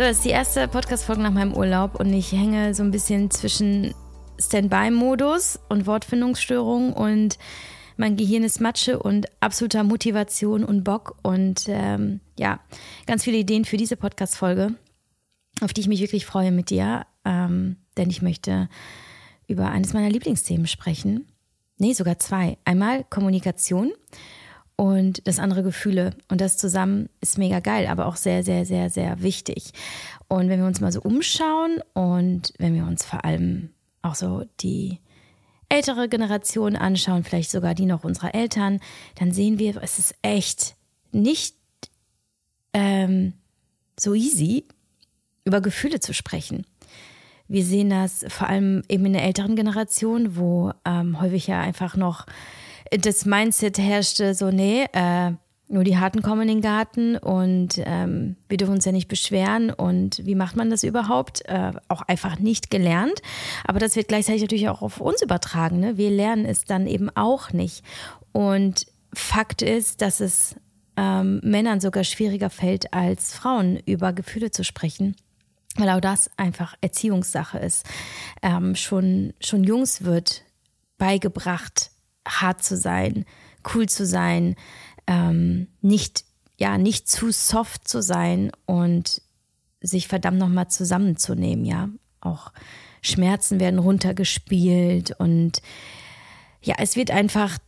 So, das ist die erste Podcast-Folge nach meinem Urlaub und ich hänge so ein bisschen zwischen Standby-Modus und Wortfindungsstörung und mein Gehirn ist Matsche und absoluter Motivation und Bock und ähm, ja, ganz viele Ideen für diese Podcast-Folge, auf die ich mich wirklich freue mit dir, ähm, denn ich möchte über eines meiner Lieblingsthemen sprechen. Nee, sogar zwei. Einmal Kommunikation und das andere Gefühle. Und das zusammen ist mega geil, aber auch sehr, sehr, sehr, sehr wichtig. Und wenn wir uns mal so umschauen und wenn wir uns vor allem auch so die ältere Generation anschauen, vielleicht sogar die noch unserer Eltern, dann sehen wir, es ist echt nicht ähm, so easy, über Gefühle zu sprechen. Wir sehen das vor allem eben in der älteren Generation, wo ähm, häufig ja einfach noch das Mindset herrschte so, nee, äh, nur die Harten kommen in den Garten und ähm, wir dürfen uns ja nicht beschweren. Und wie macht man das überhaupt? Äh, auch einfach nicht gelernt. Aber das wird gleichzeitig natürlich auch auf uns übertragen. Ne? Wir lernen es dann eben auch nicht. Und Fakt ist, dass es ähm, Männern sogar schwieriger fällt, als Frauen über Gefühle zu sprechen. Weil auch das einfach Erziehungssache ist. Ähm, schon, schon Jungs wird beigebracht, hart zu sein, cool zu sein, ähm, nicht, ja, nicht zu soft zu sein und sich verdammt nochmal zusammenzunehmen, ja. Auch Schmerzen werden runtergespielt und ja, es wird einfach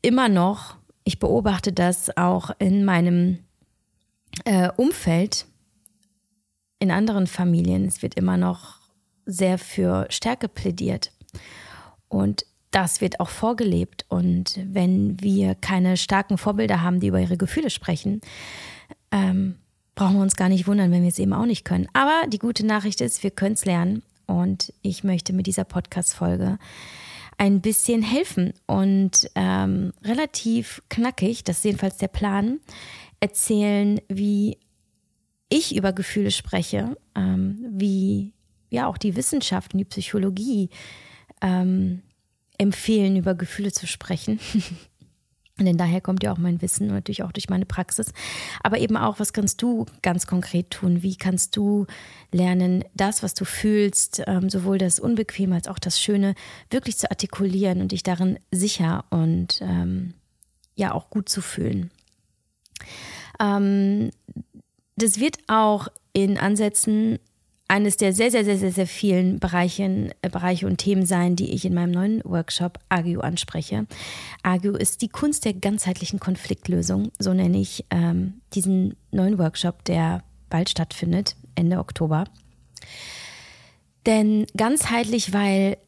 immer noch, ich beobachte das auch in meinem äh, Umfeld, in anderen Familien, es wird immer noch sehr für Stärke plädiert. Und das wird auch vorgelebt. Und wenn wir keine starken Vorbilder haben, die über ihre Gefühle sprechen, ähm, brauchen wir uns gar nicht wundern, wenn wir es eben auch nicht können. Aber die gute Nachricht ist, wir können es lernen. Und ich möchte mit dieser Podcast-Folge ein bisschen helfen und ähm, relativ knackig, das ist jedenfalls der Plan, erzählen, wie ich über Gefühle spreche, ähm, wie ja auch die Wissenschaft und die Psychologie ähm, empfehlen, über Gefühle zu sprechen. Denn daher kommt ja auch mein Wissen und natürlich auch durch meine Praxis. Aber eben auch, was kannst du ganz konkret tun? Wie kannst du lernen, das, was du fühlst, ähm, sowohl das Unbequeme als auch das Schöne, wirklich zu artikulieren und dich darin sicher und ähm, ja auch gut zu fühlen? Ähm, das wird auch in Ansätzen eines der sehr, sehr, sehr, sehr, sehr vielen Bereichen, äh, Bereiche und Themen sein, die ich in meinem neuen Workshop Agio anspreche. Agio ist die Kunst der ganzheitlichen Konfliktlösung, so nenne ich ähm, diesen neuen Workshop, der bald stattfindet, Ende Oktober. Denn ganzheitlich, weil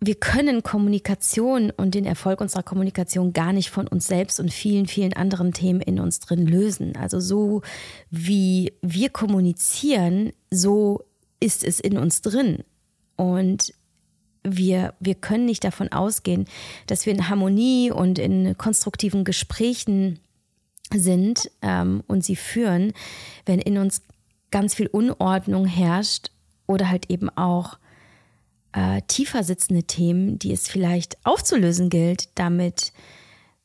wir können Kommunikation und den Erfolg unserer Kommunikation gar nicht von uns selbst und vielen, vielen anderen Themen in uns drin lösen. Also so wie wir kommunizieren, so ist es in uns drin. Und wir, wir können nicht davon ausgehen, dass wir in Harmonie und in konstruktiven Gesprächen sind ähm, und sie führen, wenn in uns ganz viel Unordnung herrscht oder halt eben auch äh, tiefer sitzende Themen, die es vielleicht aufzulösen gilt, damit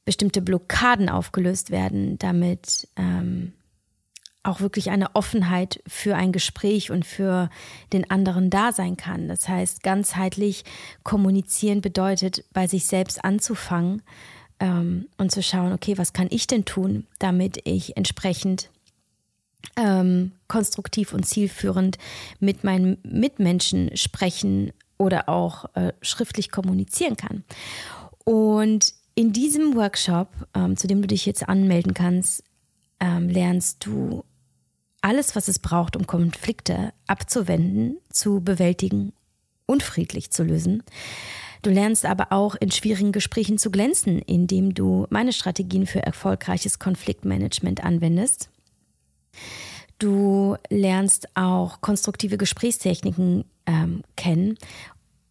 bestimmte Blockaden aufgelöst werden, damit ähm, auch wirklich eine Offenheit für ein Gespräch und für den anderen da sein kann. Das heißt, ganzheitlich kommunizieren bedeutet, bei sich selbst anzufangen ähm, und zu schauen, okay, was kann ich denn tun, damit ich entsprechend ähm, konstruktiv und zielführend mit meinen Mitmenschen sprechen oder auch äh, schriftlich kommunizieren kann. Und in diesem Workshop, ähm, zu dem du dich jetzt anmelden kannst, ähm, lernst du alles, was es braucht, um Konflikte abzuwenden, zu bewältigen und friedlich zu lösen. Du lernst aber auch in schwierigen Gesprächen zu glänzen, indem du meine Strategien für erfolgreiches Konfliktmanagement anwendest. Du lernst auch konstruktive Gesprächstechniken ähm, kennen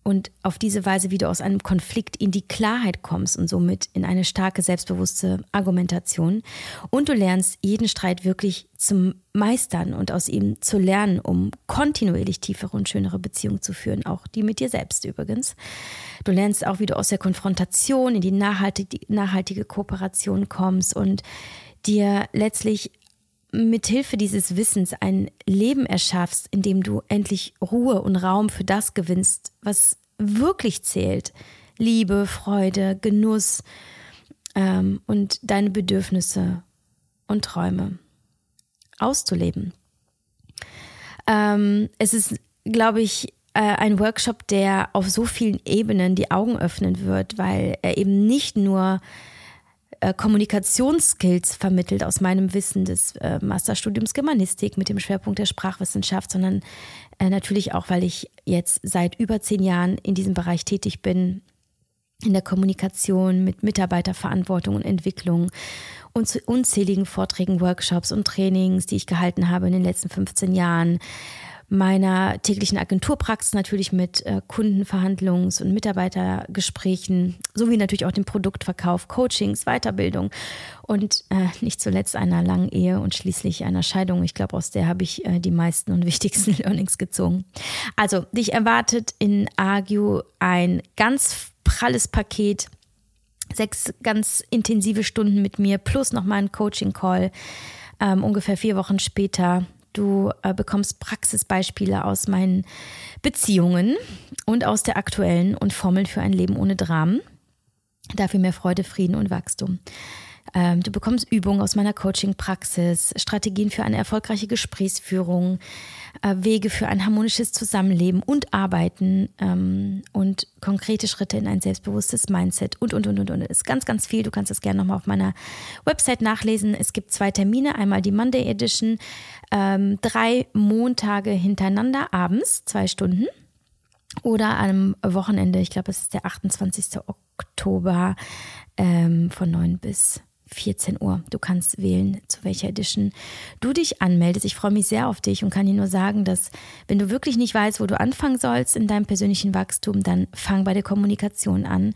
und auf diese Weise, wie du aus einem Konflikt in die Klarheit kommst und somit in eine starke, selbstbewusste Argumentation. Und du lernst jeden Streit wirklich zum Meistern und aus ihm zu lernen, um kontinuierlich tiefere und schönere Beziehungen zu führen, auch die mit dir selbst übrigens. Du lernst auch, wie du aus der Konfrontation in die nachhaltige, nachhaltige Kooperation kommst und dir letztlich mithilfe dieses Wissens ein Leben erschaffst, in dem du endlich Ruhe und Raum für das gewinnst, was wirklich zählt. Liebe, Freude, Genuss ähm, und deine Bedürfnisse und Träume auszuleben. Ähm, es ist, glaube ich, äh, ein Workshop, der auf so vielen Ebenen die Augen öffnen wird, weil er eben nicht nur äh, Kommunikationsskills vermittelt aus meinem Wissen des äh, Masterstudiums Germanistik mit dem Schwerpunkt der Sprachwissenschaft, sondern äh, natürlich auch, weil ich jetzt seit über zehn Jahren in diesem Bereich tätig bin, in der Kommunikation mit Mitarbeiterverantwortung und Entwicklung und zu unzähligen Vorträgen, Workshops und Trainings, die ich gehalten habe in den letzten 15 Jahren meiner täglichen Agenturpraxis natürlich mit äh, Kundenverhandlungs- und Mitarbeitergesprächen sowie natürlich auch dem Produktverkauf, Coachings, Weiterbildung und äh, nicht zuletzt einer langen Ehe und schließlich einer Scheidung. Ich glaube, aus der habe ich äh, die meisten und wichtigsten Learnings gezogen. Also, dich erwartet in Agio ein ganz pralles Paket sechs ganz intensive Stunden mit mir plus nochmal ein Coaching-Call. Ähm, ungefähr vier Wochen später Du äh, bekommst Praxisbeispiele aus meinen Beziehungen und aus der aktuellen und Formeln für ein Leben ohne Dramen. Dafür mehr Freude, Frieden und Wachstum. Ähm, du bekommst Übungen aus meiner Coaching-Praxis, Strategien für eine erfolgreiche Gesprächsführung, äh, Wege für ein harmonisches Zusammenleben und Arbeiten ähm, und konkrete Schritte in ein selbstbewusstes Mindset und, und, und, und, und. Es ist ganz, ganz viel. Du kannst das gerne nochmal auf meiner Website nachlesen. Es gibt zwei Termine. Einmal die Monday Edition, ähm, drei Montage hintereinander abends, zwei Stunden. Oder am Wochenende, ich glaube, es ist der 28. Oktober von 9 bis 14 Uhr. Du kannst wählen, zu welcher Edition du dich anmeldest. Ich freue mich sehr auf dich und kann dir nur sagen, dass wenn du wirklich nicht weißt, wo du anfangen sollst in deinem persönlichen Wachstum, dann fang bei der Kommunikation an.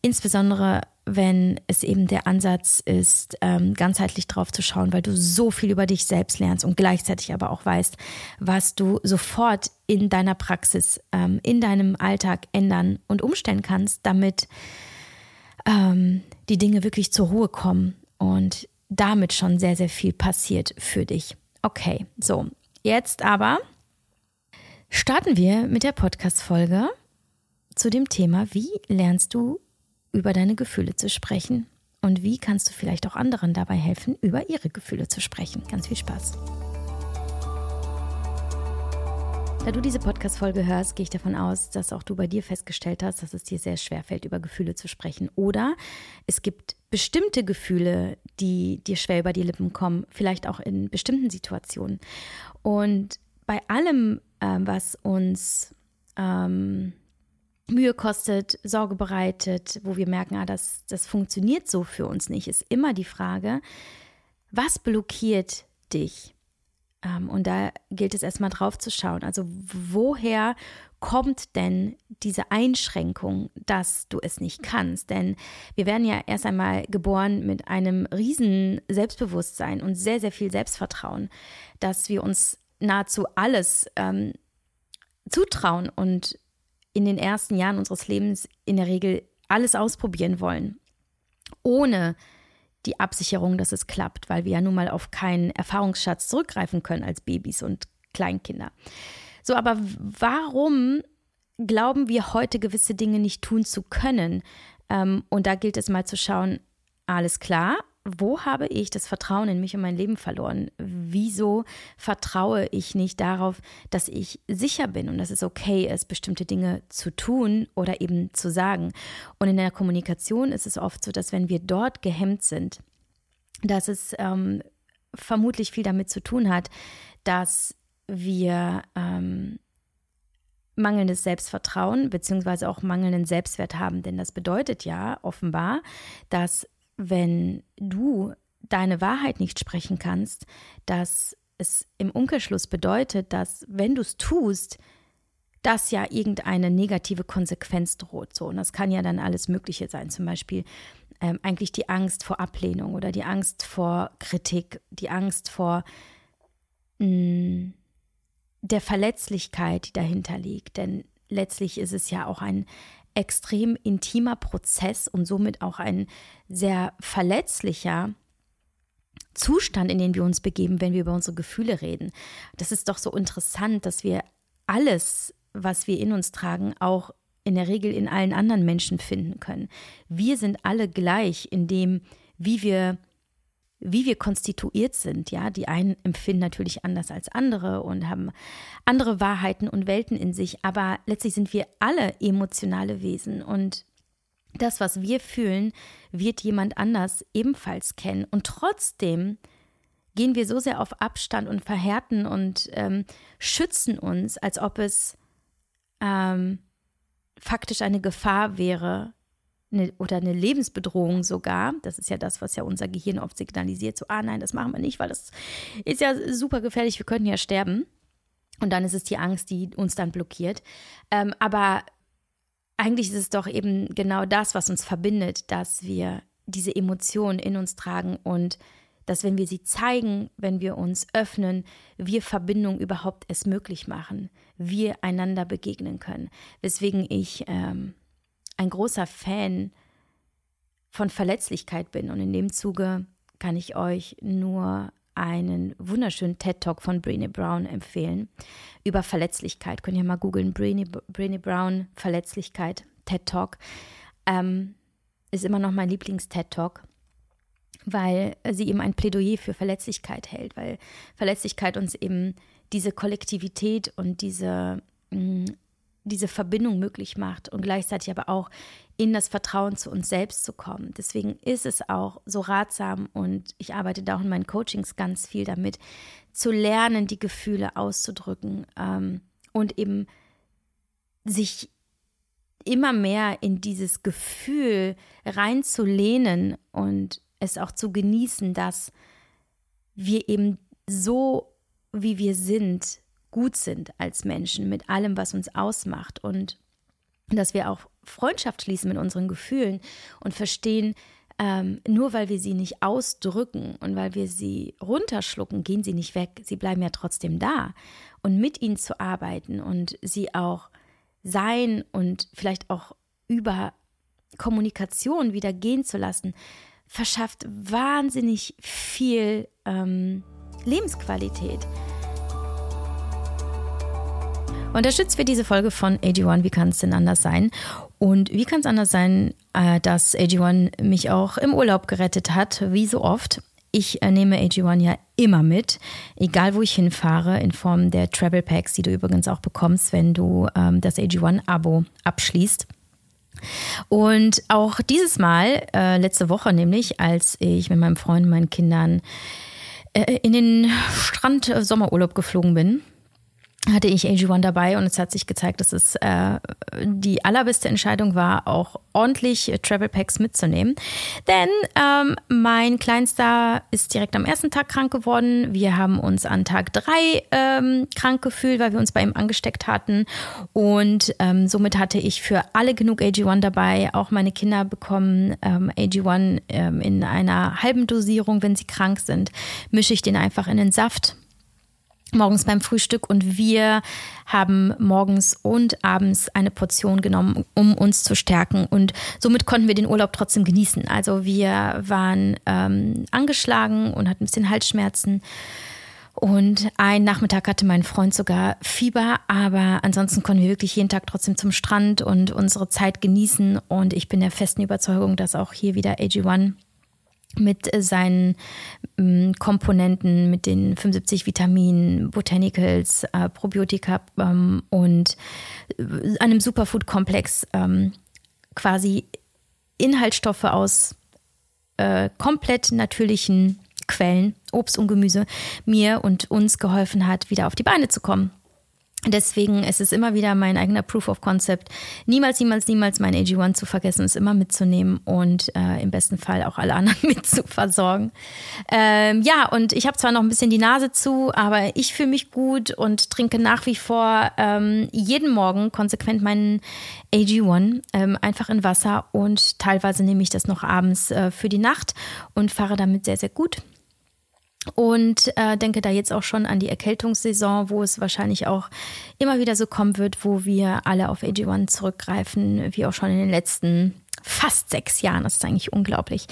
Insbesondere wenn es eben der Ansatz ist, ähm, ganzheitlich drauf zu schauen, weil du so viel über dich selbst lernst und gleichzeitig aber auch weißt, was du sofort in deiner Praxis, ähm, in deinem Alltag ändern und umstellen kannst, damit ähm, die Dinge wirklich zur Ruhe kommen und damit schon sehr, sehr viel passiert für dich. Okay, so, jetzt aber starten wir mit der Podcast-Folge zu dem Thema, wie lernst du über deine Gefühle zu sprechen und wie kannst du vielleicht auch anderen dabei helfen, über ihre Gefühle zu sprechen. Ganz viel Spaß. Da du diese Podcast-Folge hörst, gehe ich davon aus, dass auch du bei dir festgestellt hast, dass es dir sehr schwer fällt, über Gefühle zu sprechen. Oder es gibt bestimmte Gefühle, die dir schwer über die Lippen kommen, vielleicht auch in bestimmten Situationen. Und bei allem, äh, was uns ähm, Mühe kostet, Sorge bereitet, wo wir merken, ah, das, das funktioniert so für uns nicht, ist immer die Frage, was blockiert dich? Ähm, und da gilt es erstmal drauf zu schauen. Also woher kommt denn diese Einschränkung, dass du es nicht kannst? Denn wir werden ja erst einmal geboren mit einem riesen Selbstbewusstsein und sehr, sehr viel Selbstvertrauen, dass wir uns nahezu alles ähm, zutrauen und in den ersten Jahren unseres Lebens in der Regel alles ausprobieren wollen, ohne die Absicherung, dass es klappt, weil wir ja nun mal auf keinen Erfahrungsschatz zurückgreifen können als Babys und Kleinkinder. So, aber warum glauben wir heute gewisse Dinge nicht tun zu können? Ähm, und da gilt es mal zu schauen, alles klar, wo habe ich das Vertrauen in mich und mein Leben verloren? Wieso vertraue ich nicht darauf, dass ich sicher bin und dass es okay ist, bestimmte Dinge zu tun oder eben zu sagen? Und in der Kommunikation ist es oft so, dass wenn wir dort gehemmt sind, dass es ähm, vermutlich viel damit zu tun hat, dass wir ähm, mangelndes Selbstvertrauen beziehungsweise auch mangelnden Selbstwert haben. Denn das bedeutet ja offenbar, dass wenn du deine Wahrheit nicht sprechen kannst, dass es im Umkehrschluss bedeutet, dass wenn du es tust, dass ja irgendeine negative Konsequenz droht. So, und das kann ja dann alles Mögliche sein. Zum Beispiel ähm, eigentlich die Angst vor Ablehnung oder die Angst vor Kritik, die Angst vor mh, mm, der Verletzlichkeit, die dahinter liegt. Denn letztlich ist es ja auch ein extrem intimer Prozess und somit auch ein sehr verletzlicher Zustand, in den wir uns begeben, wenn wir über unsere Gefühle reden. Das ist doch so interessant, dass wir alles, was wir in uns tragen, auch in der Regel in allen anderen Menschen finden können. Wir sind alle gleich in dem, wie wir wie wir konstituiert sind. Ja, die einen empfinden natürlich anders als andere und haben andere Wahrheiten und Welten in sich, aber letztlich sind wir alle emotionale Wesen und das, was wir fühlen, wird jemand anders ebenfalls kennen. Und trotzdem gehen wir so sehr auf Abstand und verhärten und ähm, schützen uns, als ob es ähm, faktisch eine Gefahr wäre, eine, oder eine Lebensbedrohung sogar. Das ist ja das, was ja unser Gehirn oft signalisiert. So, ah nein, das machen wir nicht, weil das ist ja super gefährlich, wir könnten ja sterben. Und dann ist es die Angst, die uns dann blockiert. Ähm, aber eigentlich ist es doch eben genau das, was uns verbindet, dass wir diese Emotionen in uns tragen und dass wenn wir sie zeigen, wenn wir uns öffnen, wir Verbindung überhaupt es möglich machen, wir einander begegnen können. Weswegen ich ähm, ein großer Fan von Verletzlichkeit bin. Und in dem Zuge kann ich euch nur einen wunderschönen TED-Talk von Brené Brown empfehlen über Verletzlichkeit. Könnt ihr mal googeln, Brené, Brené Brown, Verletzlichkeit, TED-Talk. Ähm, ist immer noch mein Lieblings-TED-Talk, weil sie eben ein Plädoyer für Verletzlichkeit hält, weil Verletzlichkeit uns eben diese Kollektivität und diese mh, mm, diese Verbindung möglich macht und gleichzeitig aber auch in das Vertrauen zu uns selbst zu kommen. Deswegen ist es auch so ratsam und ich arbeite da auch in meinen Coachings ganz viel damit, zu lernen, die Gefühle auszudrücken ähm, und eben sich immer mehr in dieses Gefühl reinzulehnen und es auch zu genießen, dass wir eben so, wie wir sind, gut sind als Menschen mit allem, was uns ausmacht und dass wir auch Freundschaft schließen mit unseren Gefühlen und verstehen, ähm, nur weil wir sie nicht ausdrücken und weil wir sie runterschlucken, gehen sie nicht weg. Sie bleiben ja trotzdem da. Und mit ihnen zu arbeiten und sie auch sein und vielleicht auch über Kommunikation wieder gehen zu lassen, verschafft wahnsinnig viel ähm, Lebensqualität. Unterstützt wird diese Folge von AG1, wie kann es denn anders sein? Und wie kann es anders sein, äh, dass AG1 mich auch im Urlaub gerettet hat, wie so oft? Ich äh, nehme AG1 ja immer mit, egal wo ich hinfahre, in Form der Travel Packs, die du übrigens auch bekommst, wenn du ähm, das AG1-Abo abschließt. Und auch dieses Mal, äh, letzte Woche nämlich, als ich mit meinem Freund und meinen Kindern in den Strand-Sommerurlaub geflogen bin, hatte ich AG1 dabei und es hat sich gezeigt, dass es äh, die allerbeste Entscheidung war, auch ordentlich Travel Packs mitzunehmen. Denn ähm, mein Kleinster ist direkt am ersten Tag krank geworden. Wir haben uns an Tag drei ähm, krank gefühlt, weil wir uns bei ihm angesteckt hatten. Und ähm, somit hatte ich für alle genug AG1 dabei. Auch meine Kinder bekommen ähm, AG1 ähm, in einer halben Dosierung, wenn sie krank sind. Mische ich den einfach in den Saft morgens beim Frühstück und wir haben morgens und abends eine Portion genommen, um uns zu stärken und somit konnten wir den Urlaub trotzdem genießen. Also wir waren ähm, angeschlagen und hatten ein bisschen Halsschmerzen. Und ein Nachmittag hatte mein Freund sogar Fieber, aber ansonsten konnten wir wirklich jeden Tag trotzdem zum Strand und unsere Zeit genießen. Und ich bin der festen Überzeugung, dass auch hier wieder AG1 mit seinen ähm, Komponenten, mit den 75 Vitaminen, Botanicals, äh, Probiotika ähm, und äh, einem Superfood-Komplex ähm, quasi Inhaltsstoffe aus äh, komplett natürlichen Quellen, Obst und Gemüse, mir und uns geholfen hat, wieder auf die Beine zu kommen. Deswegen ist es immer wieder mein eigener Proof of Concept, niemals, niemals, niemals mein AG1 zu vergessen, es immer mitzunehmen und äh, im besten Fall auch alle anderen mit zu versorgen. Ähm, ja, und ich habe zwar noch ein bisschen die Nase zu, aber ich fühle mich gut und trinke nach wie vor ähm, jeden Morgen konsequent meinen AG1 ähm, einfach in Wasser und teilweise nehme ich das noch abends äh, für die Nacht und fahre damit sehr, sehr gut und äh, denke da jetzt auch schon an die Erkältungssaison, wo es wahrscheinlich auch immer wieder so kommen wird, wo wir alle auf AG1 zurückgreifen, wie auch schon in den letzten fast sechs Jahren. Das ist eigentlich unglaublich.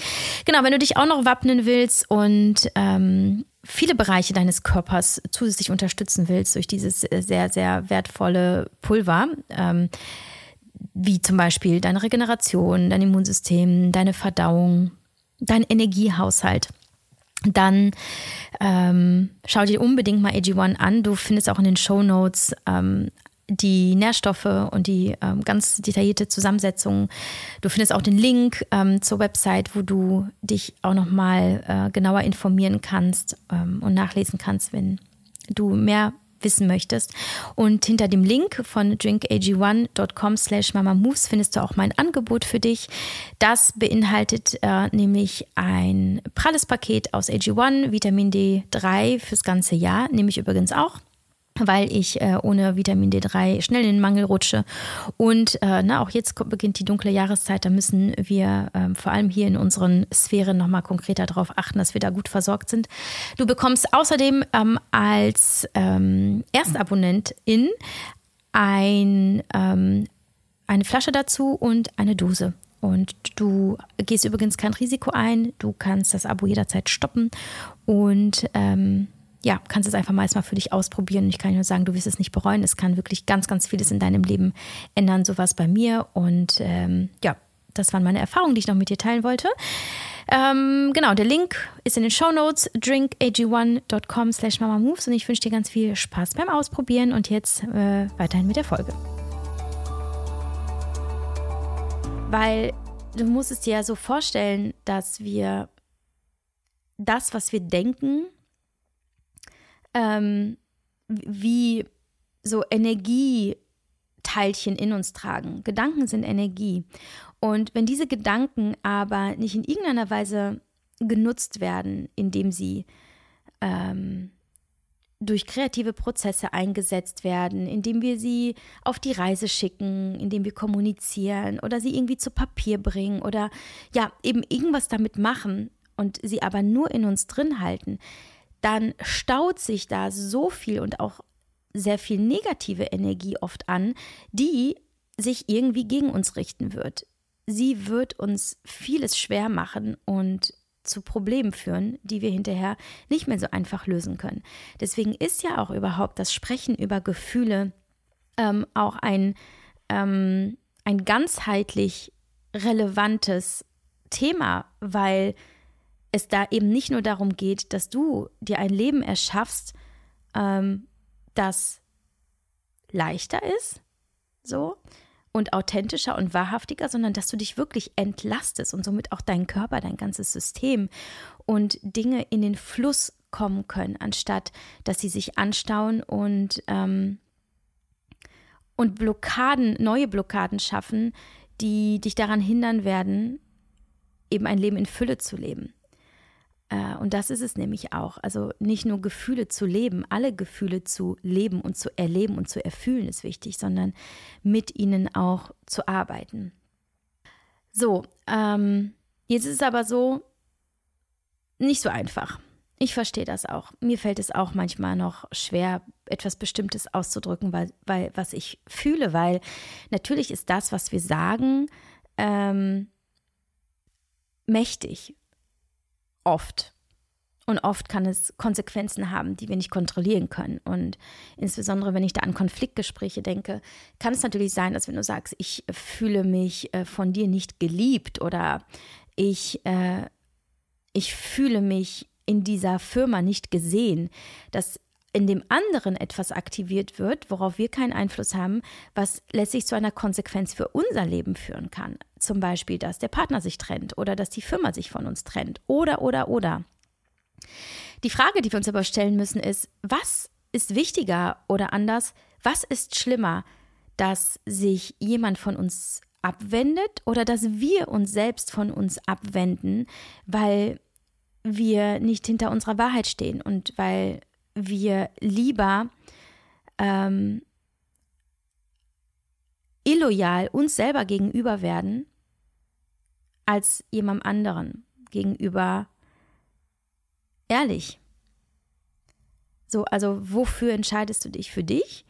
Genau, wenn du dich auch noch wappnen willst und ähm, viele Bereiche deines Körpers zusätzlich unterstützen willst durch dieses sehr, sehr wertvolle Pulver, ähm, wie zum Beispiel deine Regeneration, dein Immunsystem, deine Verdauung, dein Energiehaushalt, dann ähm, schau dir unbedingt mal AG1 an. Du findest auch in den Show Notes ähm, die Nährstoffe und die ähm, ganz detaillierte Zusammensetzung. Du findest auch den Link ähm, zur Website, wo du dich auch nochmal äh, genauer informieren kannst ähm, und nachlesen kannst, wenn du mehr wissen möchtest. Und hinter dem Link von drinkag1.com slash mamamoves findest du auch mein Angebot für dich. Das beinhaltet äh, nämlich ein pralles Paket aus AG1, Vitamin D3 fürs ganze Jahr, nehme ich übrigens auch weil ich äh, ohne Vitamin D3 schnell in den Mangel rutsche. Und äh, na, auch jetzt beginnt die dunkle Jahreszeit, da müssen wir äh, vor allem hier in unseren Sphären nochmal konkreter darauf achten, dass wir da gut versorgt sind. Du bekommst außerdem ähm, als ähm, Erstabonnentin ein, ähm, eine Flasche dazu und eine Dose. Und du gehst übrigens kein Risiko ein, du kannst das Abo jederzeit stoppen und ähm, ja, kannst es einfach mal erstmal für dich ausprobieren. Ich kann nur sagen, du wirst es nicht bereuen. Es kann wirklich ganz, ganz vieles in deinem Leben ändern. So war bei mir. Und ähm, ja, das waren meine Erfahrungen, die ich noch mit dir teilen wollte. Ähm, genau, der Link ist in den Show Notes, drinkag1.com slash mamamoves und ich wünsche dir ganz viel Spaß beim Ausprobieren und jetzt äh, weiterhin mit der Folge. Weil du musst es dir ja so vorstellen, dass wir das, was wir denken, ähm, wie so Energieteilchen in uns tragen. Gedanken sind Energie. Und wenn diese Gedanken aber nicht in irgendeiner Weise genutzt werden, indem sie ähm, durch kreative Prozesse eingesetzt werden, indem wir sie auf die Reise schicken, indem wir kommunizieren oder sie irgendwie zu Papier bringen oder ja, eben irgendwas damit machen und sie aber nur in uns drin halten, dann staut sich da so viel und auch sehr viel negative Energie oft an, die sich irgendwie gegen uns richten wird. Sie wird uns vieles schwer machen und zu Problemen führen, die wir hinterher nicht mehr so einfach lösen können. Deswegen ist ja auch überhaupt das Sprechen über Gefühle ähm, auch ein, ähm, ein ganzheitlich relevantes Thema, weil es da eben nicht nur darum geht, dass du dir ein Leben erschaffst, ähm, das leichter ist, so und authentischer und wahrhaftiger, sondern dass du dich wirklich entlastest und somit auch deinen Körper, dein ganzes System und Dinge in den Fluss kommen können, anstatt dass sie sich anstauen und ähm, und Blockaden, neue Blockaden schaffen, die dich daran hindern werden, eben ein Leben in Fülle zu leben. Äh, und das ist es nämlich auch. Also nicht nur Gefühle zu leben, alle Gefühle zu leben und zu erleben und zu erfühlen ist wichtig, sondern mit ihnen auch zu arbeiten. So, ähm, jetzt ist es aber so, nicht so einfach. Ich verstehe das auch. Mir fällt es auch manchmal noch schwer, etwas Bestimmtes auszudrücken, weil, weil was ich fühle, weil natürlich ist das, was wir sagen, ähm, mächtig Oft. Und oft kann es Konsequenzen haben, die wir nicht kontrollieren können. Und insbesondere, wenn ich da an Konfliktgespräche denke, kann es natürlich sein, dass wenn du sagst, ich fühle mich äh, von dir nicht geliebt oder ich, äh, ich fühle mich in dieser Firma nicht gesehen, dass in dem anderen etwas aktiviert wird, worauf wir keinen Einfluss haben, was letztlich zu einer Konsequenz für unser Leben führen kann. Zum Beispiel, dass der Partner sich trennt oder dass die Firma sich von uns trennt oder, oder, oder. Die Frage, die wir uns aber stellen müssen, ist, was ist wichtiger oder anders, was ist schlimmer, dass sich jemand von uns abwendet oder dass wir uns selbst von uns abwenden, weil wir nicht hinter unserer Wahrheit stehen und weil wir lieber ähm, illoyal uns selber gegenüber werden, als jemandem anderen gegenüber ehrlich. So, also wofür entscheidest du dich? Für dich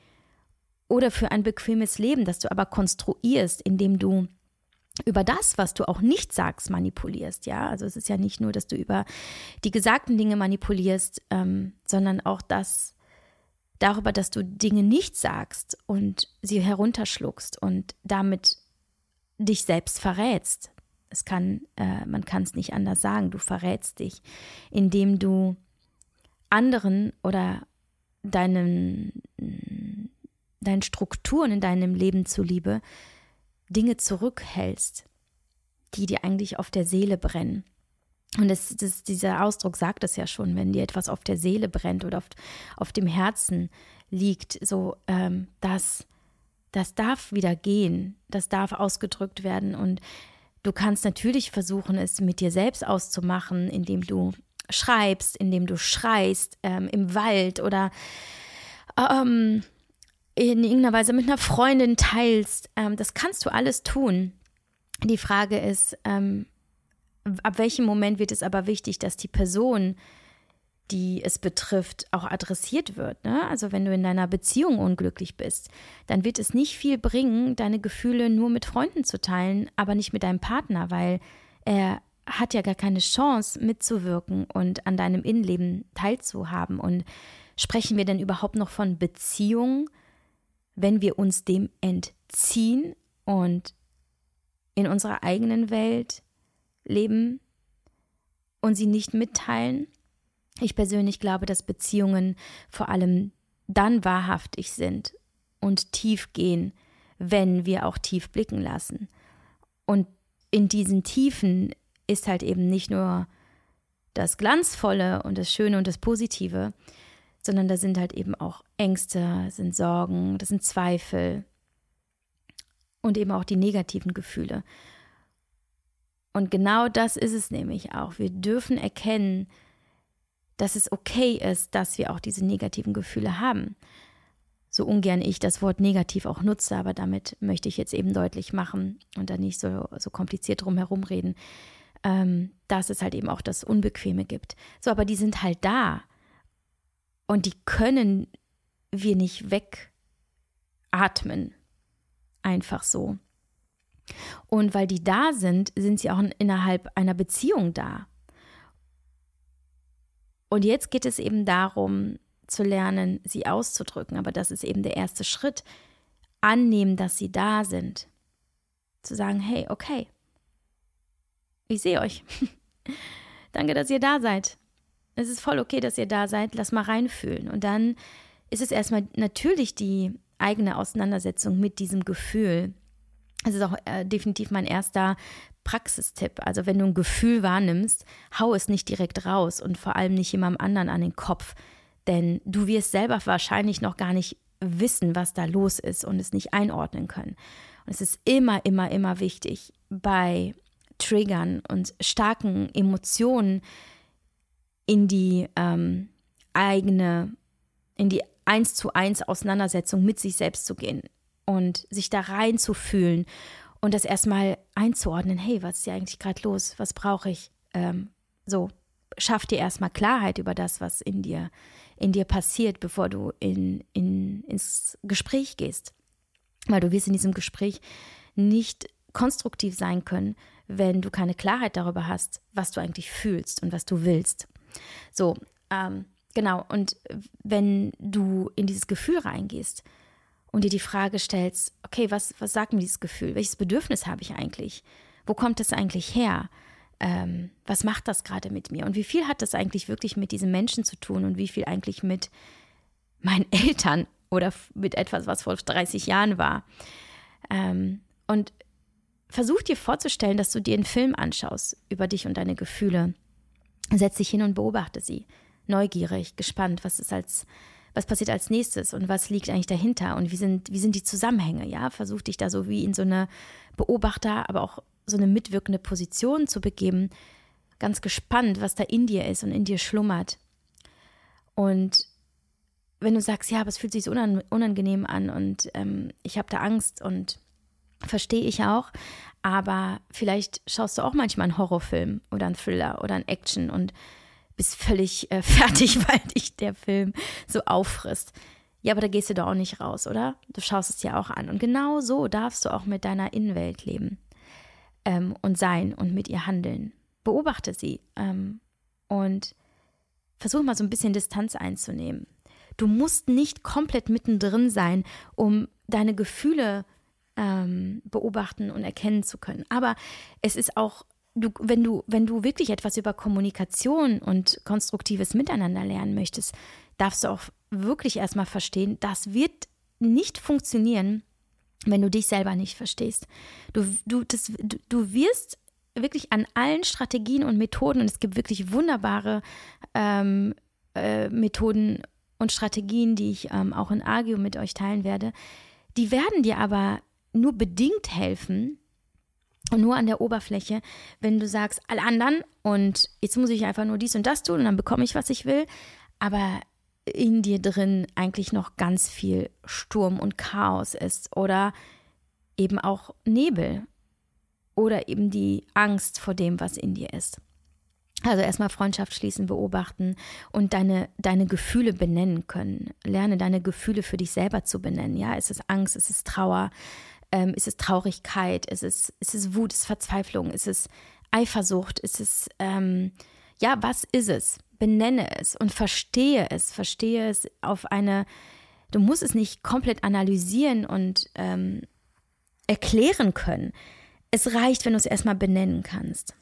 oder für ein bequemes Leben, das du aber konstruierst, indem du über das, was du auch nicht sagst, manipulierst. Ja, also es ist ja nicht nur, dass du über die gesagten Dinge manipulierst, ähm, sondern auch das darüber, dass du Dinge nicht sagst und sie herunterschluckst und damit dich selbst verrätst. Es kann, äh, man kann es nicht anders sagen. Du verrätst dich, indem du anderen oder deinen, deinen Strukturen in deinem Leben zuliebe Dinge zurückhältst, die dir eigentlich auf der Seele brennen. Und das, das, dieser Ausdruck sagt es ja schon, wenn dir etwas auf der Seele brennt oder auf, auf dem Herzen liegt, so ähm, das, das darf wieder gehen, das darf ausgedrückt werden. Und du kannst natürlich versuchen, es mit dir selbst auszumachen, indem du schreibst, indem du schreist ähm, im Wald oder ähm, in irgendeiner Weise mit einer Freundin teilst. Ähm, das kannst du alles tun. Die Frage ist, ähm, ab welchem Moment wird es aber wichtig, dass die Person, die es betrifft, auch adressiert wird. Ne? Also wenn du in deiner Beziehung unglücklich bist, dann wird es nicht viel bringen, deine Gefühle nur mit Freunden zu teilen, aber nicht mit deinem Partner, weil er hat ja gar keine Chance mitzuwirken und an deinem Innenleben teilzuhaben. Und sprechen wir denn überhaupt noch von Beziehung, wenn wir uns dem entziehen und in unserer eigenen Welt leben und sie nicht mitteilen. Ich persönlich glaube, dass Beziehungen vor allem dann wahrhaftig sind und tief gehen, wenn wir auch tief blicken lassen. Und in diesen Tiefen ist halt eben nicht nur das Glanzvolle und das Schöne und das Positive, sondern da sind halt eben auch Ängste, sind Sorgen, das sind Zweifel und eben auch die negativen Gefühle. Und genau das ist es nämlich auch. Wir dürfen erkennen, dass es okay ist, dass wir auch diese negativen Gefühle haben. So ungern ich das Wort negativ auch nutze, aber damit möchte ich jetzt eben deutlich machen und da nicht so, so kompliziert drum herum reden, ähm, dass es halt eben auch das Unbequeme gibt. So, aber die sind halt da. Und die können wir nicht wegatmen. Einfach so. Und weil die da sind, sind sie auch innerhalb einer Beziehung da. Und jetzt geht es eben darum, zu lernen, sie auszudrücken. Aber das ist eben der erste Schritt. Annehmen, dass sie da sind. Zu sagen, hey, okay, ich sehe euch. Danke, dass ihr da seid. Es ist voll okay, dass ihr da seid. Lass mal reinfühlen. Und dann ist es erstmal natürlich die eigene Auseinandersetzung mit diesem Gefühl. Das ist auch äh, definitiv mein erster Praxistipp. Also wenn du ein Gefühl wahrnimmst, hau es nicht direkt raus und vor allem nicht jemandem anderen an den Kopf. Denn du wirst selber wahrscheinlich noch gar nicht wissen, was da los ist und es nicht einordnen können. Und es ist immer, immer, immer wichtig bei Triggern und starken Emotionen in die ähm, eigene, in die eins zu eins Auseinandersetzung mit sich selbst zu gehen und sich da reinzufühlen und das erstmal einzuordnen, hey, was ist hier eigentlich gerade los? Was brauche ich? Ähm, so, schaff dir erstmal Klarheit über das, was in dir, in dir passiert, bevor du in, in, ins Gespräch gehst. Weil du wirst in diesem Gespräch nicht konstruktiv sein können, wenn du keine Klarheit darüber hast, was du eigentlich fühlst und was du willst. So, ähm, genau. Und wenn du in dieses Gefühl reingehst, und dir die Frage stellst, okay, was, was sagt mir dieses Gefühl? Welches Bedürfnis habe ich eigentlich? Wo kommt es eigentlich her? Ähm, was macht das gerade mit mir? Und wie viel hat das eigentlich wirklich mit diesem Menschen zu tun und wie viel eigentlich mit meinen Eltern oder mit etwas, was vor 30 Jahren war? Ähm, und versuch dir vorzustellen, dass du dir einen Film anschaust über dich und deine Gefühle. Setz dich hin und beobachte sie. Neugierig, gespannt, was es als was passiert als nächstes und was liegt eigentlich dahinter und wie sind, wie sind die Zusammenhänge, ja? Versuch dich da so wie in so eine Beobachter, aber auch so eine mitwirkende Position zu begeben. Ganz gespannt, was da in dir ist und in dir schlummert. Und wenn du sagst, ja, aber es fühlt sich so unangenehm an und ähm, ich habe da Angst und verstehe ich auch, aber vielleicht schaust du auch manchmal einen Horrorfilm oder einen Thriller oder einen Action und bist völlig äh, fertig, weil dich der Film so auffrisst. Ja, aber da gehst du doch auch nicht raus, oder? Du schaust es dir auch an. Und genau so darfst du auch mit deiner Innenwelt leben. ähm, und sein und mit ihr handeln. Beobachte sie ähm, und versuch mal so ein bisschen Distanz einzunehmen. Du musst nicht komplett mittendrin sein, um deine Gefühle ähm, beobachten und erkennen zu können. Aber es ist auch, du, wenn, du, wenn du wirklich etwas über Kommunikation und konstruktives Miteinander lernen möchtest, darfst du auch wirklich erstmal verstehen, das wird nicht funktionieren, wenn du dich selber nicht verstehst. Du, du, das, du, du wirst wirklich an allen Strategien und Methoden, und es gibt wirklich wunderbare ähm, äh, Methoden und Strategien, die ich ähm, auch in Agio mit euch teilen werde, die werden dir aber nur bedingt helfen und nur an der Oberfläche, wenn du sagst, alle anderen und jetzt muss ich einfach nur dies und das tun und dann bekomme ich, was ich will, aber in dir drin eigentlich noch ganz viel Sturm und Chaos ist oder eben auch Nebel oder eben die Angst vor dem, was in dir ist. Also erstmal Freundschaft schließen, beobachten und deine, deine Gefühle benennen können. Lerne deine Gefühle für dich selber zu benennen. Ja, ist es Angst, ist es Trauer, ähm, ist es Traurigkeit, ist es, ist es Wut, ist es Verzweiflung, ist es Eifersucht, ist es, ähm, ja, was ist es? Benenne es und verstehe es. Verstehe es auf eine, du musst es nicht komplett analysieren und ähm, erklären können. Es reicht, wenn du es erstmal benennen kannst.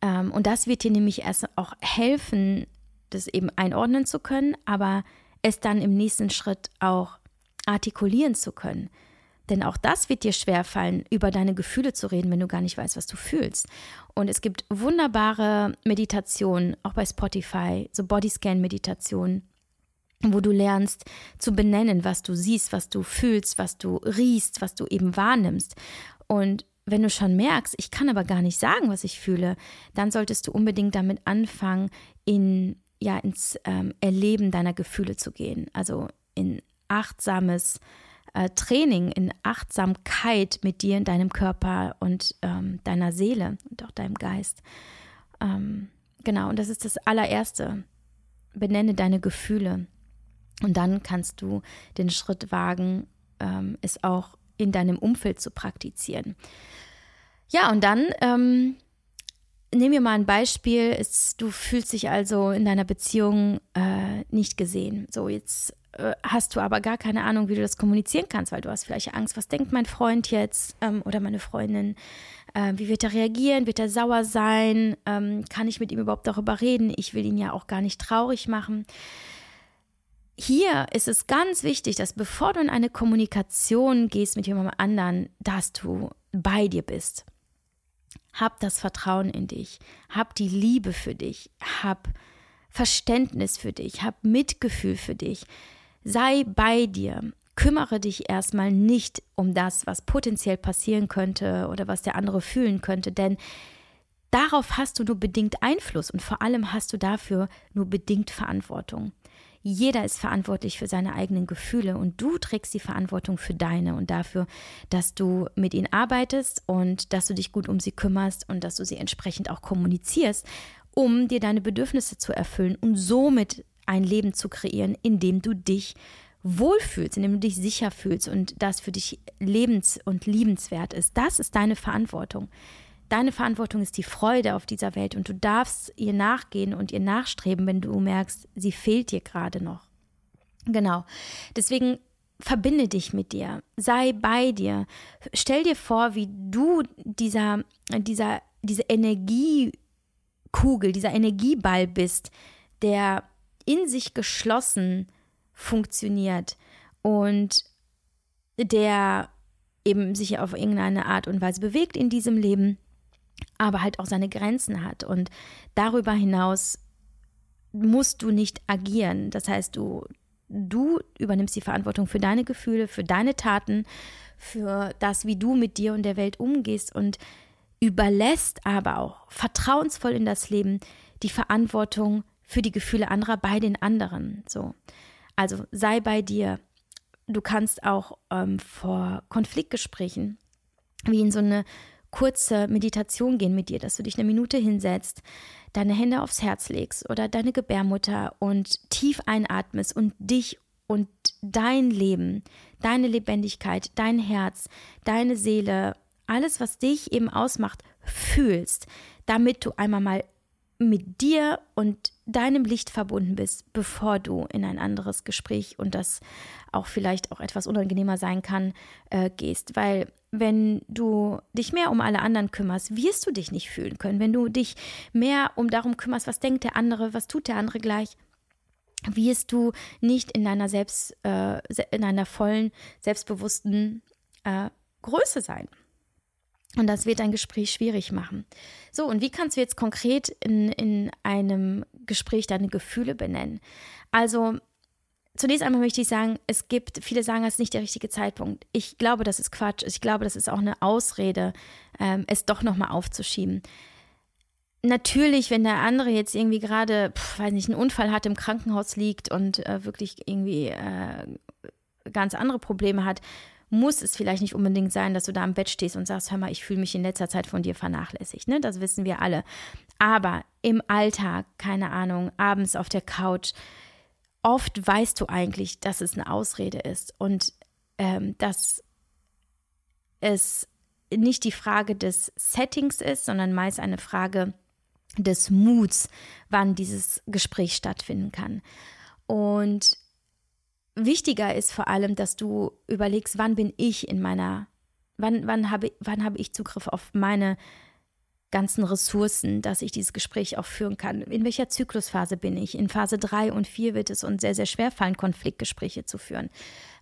Ähm, und das wird dir nämlich erst auch helfen, das eben einordnen zu können, aber es dann im nächsten Schritt auch artikulieren zu können. Denn auch das wird dir schwerfallen, über deine Gefühle zu reden, wenn du gar nicht weißt, was du fühlst. Und es gibt wunderbare Meditationen, auch bei Spotify, so Bodyscan-Meditationen, wo du lernst zu benennen, was du siehst, was du fühlst, was du riechst, was du eben wahrnimmst. Und wenn du schon merkst, ich kann aber gar nicht sagen, was ich fühle, dann solltest du unbedingt damit anfangen, in, ja, ins ähm, Erleben deiner Gefühle zu gehen. Also in achtsames äh, Training, in Achtsamkeit mit dir, in deinem Körper und ähm, deiner Seele und auch deinem Geist. Ähm, genau, und das ist das allererste. Benenne deine Gefühle. Und dann kannst du den Schritt wagen, ähm, es auch in deinem Umfeld zu praktizieren. Ja, und dann ähm, nehmen wir mal ein Beispiel. Es, du fühlst dich also in deiner Beziehung äh, nicht gesehen. So, jetzt äh, hast du aber gar keine Ahnung, wie du das kommunizieren kannst, weil du hast vielleicht Angst, was denkt mein Freund jetzt ähm, oder meine Freundin? Äh, wie wird er reagieren? Wird er sauer sein? Ähm, kann ich mit ihm überhaupt darüber reden? Ich will ihn ja auch gar nicht traurig machen hier ist es ganz wichtig, dass bevor du in eine Kommunikation gehst mit jemandem anderen, dass du bei dir bist. Hab das Vertrauen in dich, hab die Liebe für dich, hab Verständnis für dich, hab Mitgefühl für dich. Sei bei dir. Kümmere dich erstmal nicht um das, was potenziell passieren könnte oder was der andere fühlen könnte, denn darauf hast du nur bedingt Einfluss und vor allem hast du dafür nur bedingt Verantwortung. Jeder ist verantwortlich für seine eigenen Gefühle und du trägst die Verantwortung für deine und dafür, dass du mit ihnen arbeitest und dass du dich gut um sie kümmerst und dass du sie entsprechend auch kommunizierst, um dir deine Bedürfnisse zu erfüllen und somit ein Leben zu kreieren, in dem du dich wohlfühlst, in dem du dich sicher fühlst und das für dich lebens- und liebenswert ist. Das ist deine Verantwortung. Deine Verantwortung ist die Freude auf dieser Welt und du darfst ihr nachgehen und ihr nachstreben, wenn du merkst, sie fehlt dir gerade noch. Genau. Deswegen verbinde dich mit dir, sei bei dir. Stell dir vor, wie du dieser, dieser, diese Energiekugel, dieser Energieball bist, der in sich geschlossen funktioniert und der eben sich auf irgendeine Art und Weise bewegt in diesem Leben aber halt auch seine Grenzen hat. Und darüber hinaus musst du nicht agieren. Das heißt, du, du übernimmst die Verantwortung für deine Gefühle, für deine Taten, für das, wie du mit dir und der Welt umgehst und überlässt aber auch vertrauensvoll in das Leben die Verantwortung für die Gefühle anderer bei den anderen. So. Also sei bei dir. Du kannst auch ähm, vor Konfliktgesprächen wie in so eine kurze Meditation gehen mit dir, dass du dich eine Minute hinsetzt, deine Hände aufs Herz legst oder deine Gebärmutter und tief einatmest und dich und dein Leben, deine Lebendigkeit, dein Herz, deine Seele alles, was dich eben ausmacht, fühlst, damit du einmal mal mit dir und deinem Licht verbunden bist, bevor du in ein anderes Gespräch und das auch vielleicht auch etwas unangenehmer sein kann, äh, gehst. Weil wenn du dich mehr um alle anderen kümmerst, wirst du dich nicht fühlen können. Wenn du dich mehr um darum kümmerst, was denkt der andere, was tut der andere gleich, wirst du nicht in deiner selbst, äh, in einer vollen, selbstbewussten äh, Größe sein. Und das wird ein Gespräch schwierig machen. So, und wie kannst du jetzt konkret in, in einem Gespräch deine Gefühle benennen? Also, zunächst einmal möchte ich sagen, es gibt, viele sagen, es ist nicht der richtige Zeitpunkt. Ich glaube, das ist Quatsch. Ich glaube, das ist auch eine Ausrede, ähm, es doch nochmal aufzuschieben. Natürlich, wenn der andere jetzt irgendwie gerade, weiß nicht, einen Unfall hat, im Krankenhaus liegt und äh, wirklich irgendwie äh, ganz andere Probleme hat, muss es vielleicht nicht unbedingt sein, dass du da am Bett stehst und sagst, hör mal, ich fühle mich in letzter Zeit von dir vernachlässigt. Ne? Das wissen wir alle. Aber im Alltag, keine Ahnung, abends auf der Couch, oft weißt du eigentlich, dass es eine Ausrede ist und ähm, dass es nicht die Frage des Settings ist, sondern meist eine Frage des Muts, wann dieses Gespräch stattfinden kann. Und wichtiger ist vor allem, dass du überlegst, wann bin ich in meiner, wann, wann, habe, wann habe ich Zugriff auf meine ganzen Ressourcen, dass ich dieses Gespräch auch führen kann. In welcher Zyklusphase bin ich? In Phase 3 und 4 wird es uns sehr, sehr schwer fallen, Konfliktgespräche zu führen.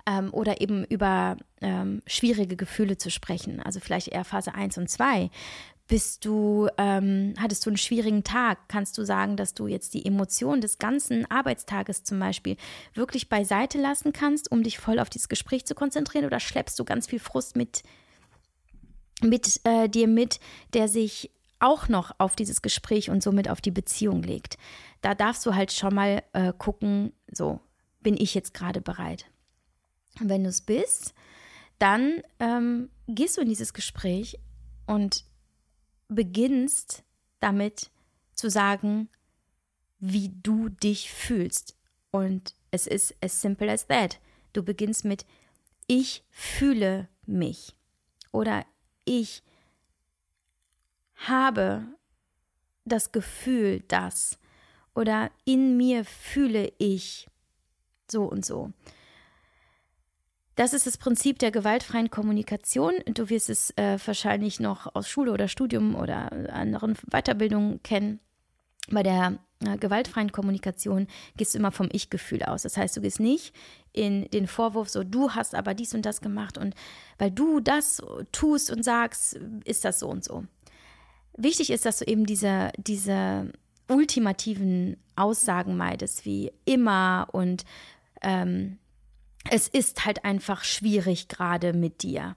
Ähm, oder eben über ähm, schwierige Gefühle zu sprechen. Also vielleicht eher Phase 1 und 2. Bist du, ähm, hattest du einen schwierigen Tag? Kannst du sagen, dass du jetzt die Emotionen des ganzen Arbeitstages zum Beispiel wirklich beiseite lassen kannst, um dich voll auf dieses Gespräch zu konzentrieren? Oder schleppst du ganz viel Frust mit, mit äh, dir mit, der sich auch noch auf dieses Gespräch und somit auf die Beziehung legt? Da darfst du halt schon mal äh, gucken, so, bin ich jetzt gerade bereit? Und wenn du es bist, dann ähm, gehst du in dieses Gespräch und beginnst damit zu sagen, wie du dich fühlst. Und es ist as simple as that. Du beginnst mit ich fühle mich oder ich habe das Gefühl, dass oder in mir fühle ich so und so. Das ist das Prinzip der gewaltfreien Kommunikation. Du wirst es äh, wahrscheinlich noch aus Schule oder Studium oder anderen Weiterbildungen kennen. Bei der äh, gewaltfreien Kommunikation gehst du immer vom Ich-Gefühl aus. Das heißt, du gehst nicht in den Vorwurf, so du hast aber dies und das gemacht und weil du das tust und sagst, ist das so und so. Wichtig ist, dass du eben diese, diese ultimativen Aussagen meidest, wie immer und ähm, es ist halt einfach schwierig gerade mit dir,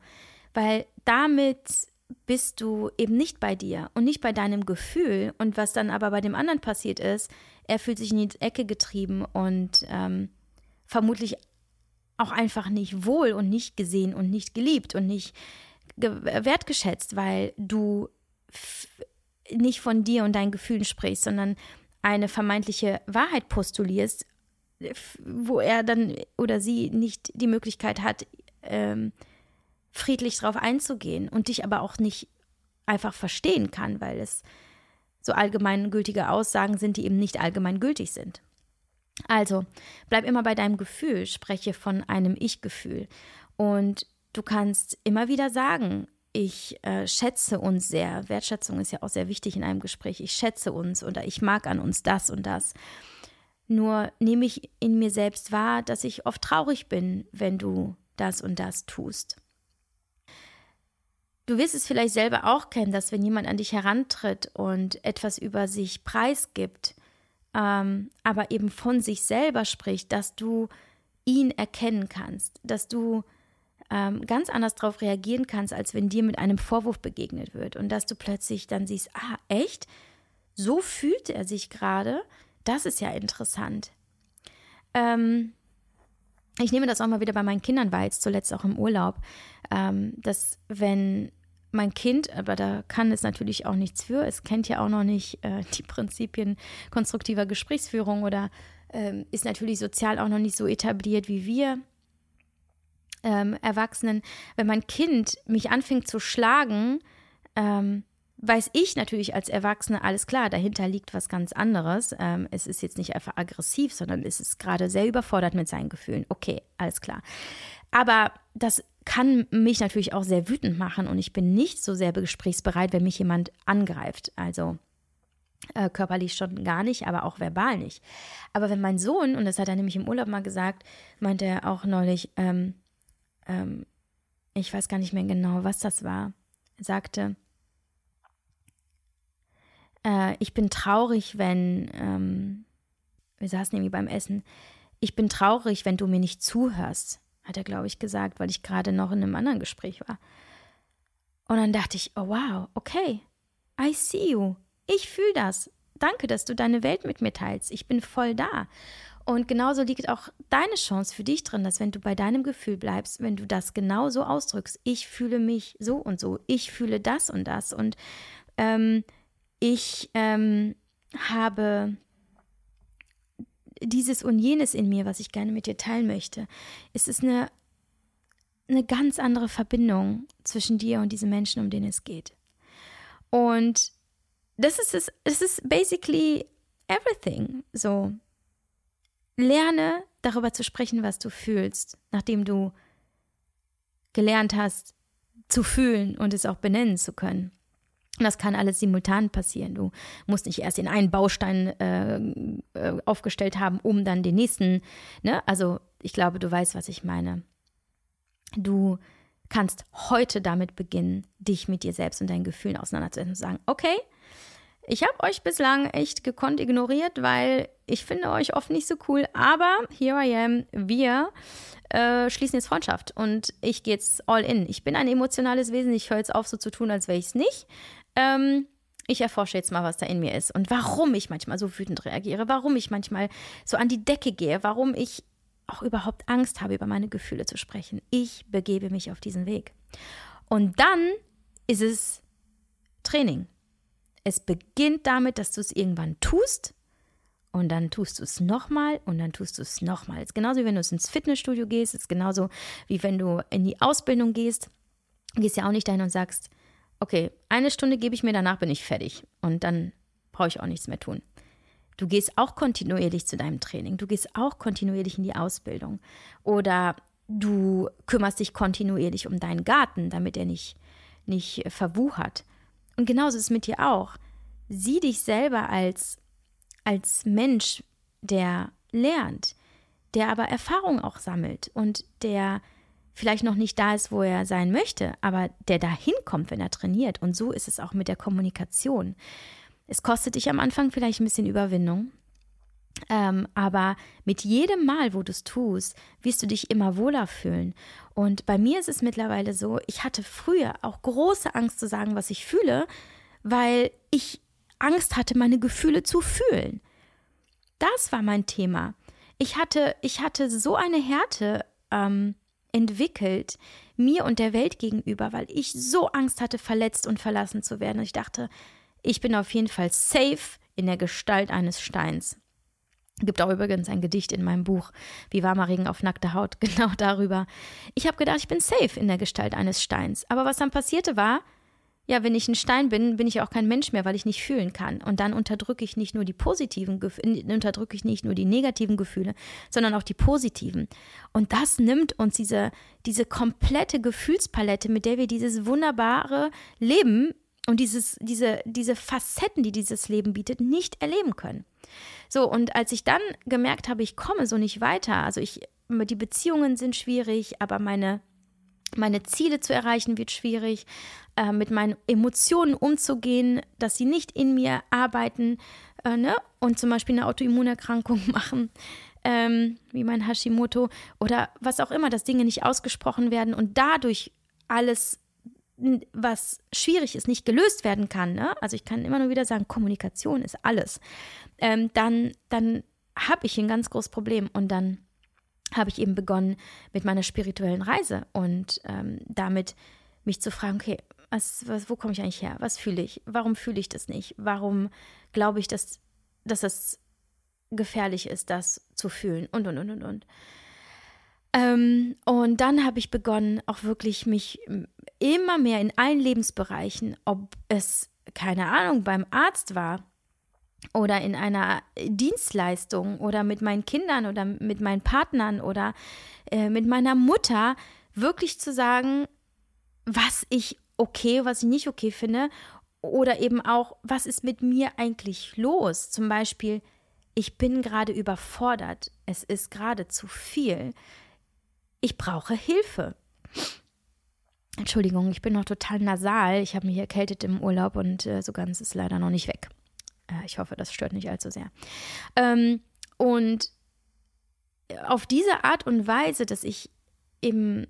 weil damit bist du eben nicht bei dir und nicht bei deinem Gefühl. Und was dann aber bei dem anderen passiert ist, er fühlt sich in die Ecke getrieben und ähm, vermutlich auch einfach nicht wohl und nicht gesehen und nicht geliebt und nicht wertgeschätzt, weil du nicht von dir und deinen Gefühlen sprichst, sondern eine vermeintliche Wahrheit postulierst, wo er dann oder sie nicht die Möglichkeit hat, ähm, friedlich drauf einzugehen und dich aber auch nicht einfach verstehen kann, weil es so allgemeingültige Aussagen sind, die eben nicht allgemeingültig sind. Also, bleib immer bei deinem Gefühl, spreche von einem Ich-Gefühl. Und du kannst immer wieder sagen, ich äh, schätze uns sehr. Wertschätzung ist ja auch sehr wichtig in einem Gespräch. Ich schätze uns oder ich mag an uns das und das. Nur nehme ich in mir selbst wahr, dass ich oft traurig bin, wenn du das und das tust. Du wirst es vielleicht selber auch kennen, dass wenn jemand an dich herantritt und etwas über sich preisgibt, ähm, aber eben von sich selber spricht, dass du ihn erkennen kannst, dass du ähm, ganz anders darauf reagieren kannst, als wenn dir mit einem Vorwurf begegnet wird und dass du plötzlich dann siehst, ah, echt? So fühlt er sich gerade das ist ja interessant. Ähm, ich nehme das auch mal wieder bei meinen Kindern wahr, jetzt zuletzt auch im Urlaub, ähm, dass wenn mein Kind, aber da kann es natürlich auch nichts für, es kennt ja auch noch nicht äh, die Prinzipien konstruktiver Gesprächsführung oder ähm, ist natürlich sozial auch noch nicht so etabliert wie wir. ähm, Erwachsenen, wenn mein Kind mich anfängt zu schlagen, ähm, weiß ich natürlich als Erwachsene, alles klar, dahinter liegt was ganz anderes. Ähm, es ist jetzt nicht einfach aggressiv, sondern es ist gerade sehr überfordert mit seinen Gefühlen. Okay, alles klar. Aber das kann mich natürlich auch sehr wütend machen und ich bin nicht so sehr gesprächsbereit, wenn mich jemand angreift. Also äh, körperlich schon gar nicht, aber auch verbal nicht. Aber wenn mein Sohn, und das hat er nämlich im Urlaub mal gesagt, meinte er auch neulich, ähm, ähm, ich weiß gar nicht mehr genau, was das war, sagte, äh, ich bin traurig, wenn, ähm, wir saßen irgendwie beim Essen, ich bin traurig, wenn du mir nicht zuhörst, hat er, glaube ich, gesagt, weil ich gerade noch in einem anderen Gespräch war. Und dann dachte ich, oh wow, okay, I see you. Ich fühle das. Danke, dass du deine Welt mit mir teilst. Ich bin voll da. Und genauso liegt auch deine Chance für dich drin, dass wenn du bei deinem Gefühl bleibst, wenn du das genau so ausdrückst, ich fühle mich so und so, ich fühle das und das und ähm, ich ähm, habe dieses und jenes in mir, was ich gerne mit dir teilen möchte. Es ist eine, eine ganz andere Verbindung zwischen dir und diesen Menschen, um denen es geht. Und das ist es, es ist basically everything. So, lerne darüber zu sprechen, was du fühlst, nachdem du gelernt hast zu fühlen und es auch benennen zu können. Das kann alles simultan passieren. Du musst nicht erst in einen Baustein äh, äh, aufgestellt haben, um dann den nächsten. Ne? Also ich glaube, du weißt, was ich meine. Du kannst heute damit beginnen, dich mit dir selbst und deinen Gefühlen auseinanderzusetzen und sagen, okay, ich habe euch bislang echt gekonnt ignoriert, weil ich finde euch oft nicht so cool, aber here I am, wir äh, schließen jetzt Freundschaft und ich gehe jetzt all in. Ich bin ein emotionales Wesen, ich höre jetzt auf so zu tun, als wäre ich es nicht. Ähm, ich erforsche jetzt mal, was da in mir ist und warum ich manchmal so wütend reagiere, warum ich manchmal so an die Decke gehe, warum ich auch überhaupt Angst habe, über meine Gefühle zu sprechen. Ich begebe mich auf diesen Weg. Und dann ist es Training. Es beginnt damit, dass du es irgendwann tust und dann tust du es nochmal und dann tust du es nochmal. Es ist genauso wie wenn du ins Fitnessstudio gehst, es ist genauso wie wenn du in die Ausbildung gehst. Du gehst ja auch nicht dahin und sagst, okay, eine Stunde gebe ich mir, danach bin ich fertig und dann brauche ich auch nichts mehr tun. Du gehst auch kontinuierlich zu deinem Training, du gehst auch kontinuierlich in die Ausbildung oder du kümmerst dich kontinuierlich um deinen Garten, damit er nicht, nicht verwuchert. Und genauso ist es mit dir auch. Sieh dich selber als, als Mensch, der lernt, der aber Erfahrung auch sammelt und der vielleicht noch nicht da ist, wo er sein möchte, aber der dahin kommt, wenn er trainiert. Und so ist es auch mit der Kommunikation. Es kostet dich am Anfang vielleicht ein bisschen Überwindung, ähm, aber mit jedem Mal, wo du es tust, wirst du dich immer wohler fühlen. Und bei mir ist es mittlerweile so, ich hatte früher auch große Angst zu sagen, was ich fühle, weil ich Angst hatte, meine Gefühle zu fühlen. Das war mein Thema. Ich hatte, ich hatte so eine Härte ähm, entwickelt, mir und der Welt gegenüber, weil ich so Angst hatte, verletzt und verlassen zu werden. Und ich dachte, ich bin auf jeden Fall safe in der Gestalt eines Steins. Gibt auch übrigens ein Gedicht in meinem Buch, Wie warmer Regen auf nackte Haut, genau darüber. Ich habe gedacht, ich bin safe in der Gestalt eines Steins. Aber was dann passierte war, ja, wenn ich ein Stein bin, bin ich auch kein Mensch mehr, weil ich nicht fühlen kann. Und dann unterdrücke ich nicht nur die positiven Gefühle, unterdrücke ich nicht nur die negativen Gefühle, sondern auch die positiven. Und das nimmt uns diese, diese komplette Gefühlspalette, mit der wir dieses wunderbare Leben und dieses, diese, diese Facetten, die dieses Leben bietet, nicht erleben können. So, und als ich dann gemerkt habe, ich komme so nicht weiter, also ich, die Beziehungen sind schwierig, aber meine, meine Ziele zu erreichen wird schwierig, äh, mit meinen Emotionen umzugehen, dass sie nicht in mir arbeiten äh, ne? und zum Beispiel eine Autoimmunerkrankung machen, ähm, wie mein Hashimoto oder was auch immer, dass Dinge nicht ausgesprochen werden und dadurch alles was schwierig ist, nicht gelöst werden kann, ne? also ich kann immer nur wieder sagen, Kommunikation ist alles, ähm, dann, dann habe ich ein ganz großes Problem und dann habe ich eben begonnen mit meiner spirituellen Reise und ähm, damit mich zu fragen, okay, was, was, wo komme ich eigentlich her? Was fühle ich? Warum fühle ich das nicht? Warum glaube ich, dass, dass es gefährlich ist, das zu fühlen? Und, und, und, und, und. Ähm, und dann habe ich begonnen, auch wirklich mich immer mehr in allen Lebensbereichen, ob es, keine Ahnung, beim Arzt war oder in einer Dienstleistung oder mit meinen Kindern oder mit meinen Partnern oder äh, mit meiner Mutter, wirklich zu sagen, was ich okay, was ich nicht okay finde oder eben auch, was ist mit mir eigentlich los? Zum Beispiel, ich bin gerade überfordert, es ist gerade zu viel, ich brauche Hilfe. Entschuldigung, ich bin noch total nasal. Ich habe mich erkältet im Urlaub und äh, so ganz ist leider noch nicht weg. Äh, ich hoffe, das stört nicht allzu sehr. Ähm, und auf diese Art und Weise, dass ich eben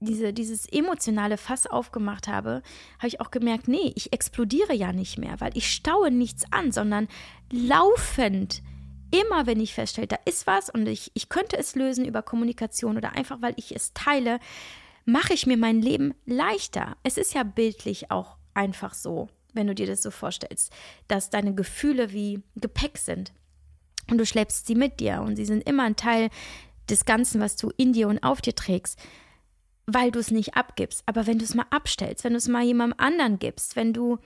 diese, dieses emotionale Fass aufgemacht habe, habe ich auch gemerkt, nee, ich explodiere ja nicht mehr, weil ich staue nichts an, sondern laufend, immer wenn ich feststelle, da ist was und ich, ich könnte es lösen über Kommunikation oder einfach, weil ich es teile, mache ich mir mein Leben leichter. Es ist ja bildlich auch einfach so, wenn du dir das so vorstellst, dass deine Gefühle wie Gepäck sind und du schleppst sie mit dir und sie sind immer ein Teil des Ganzen, was du in dir und auf dir trägst weil du es nicht abgibst. Aber wenn du es mal abstellst, wenn du es mal jemandem anderen gibst, wenn du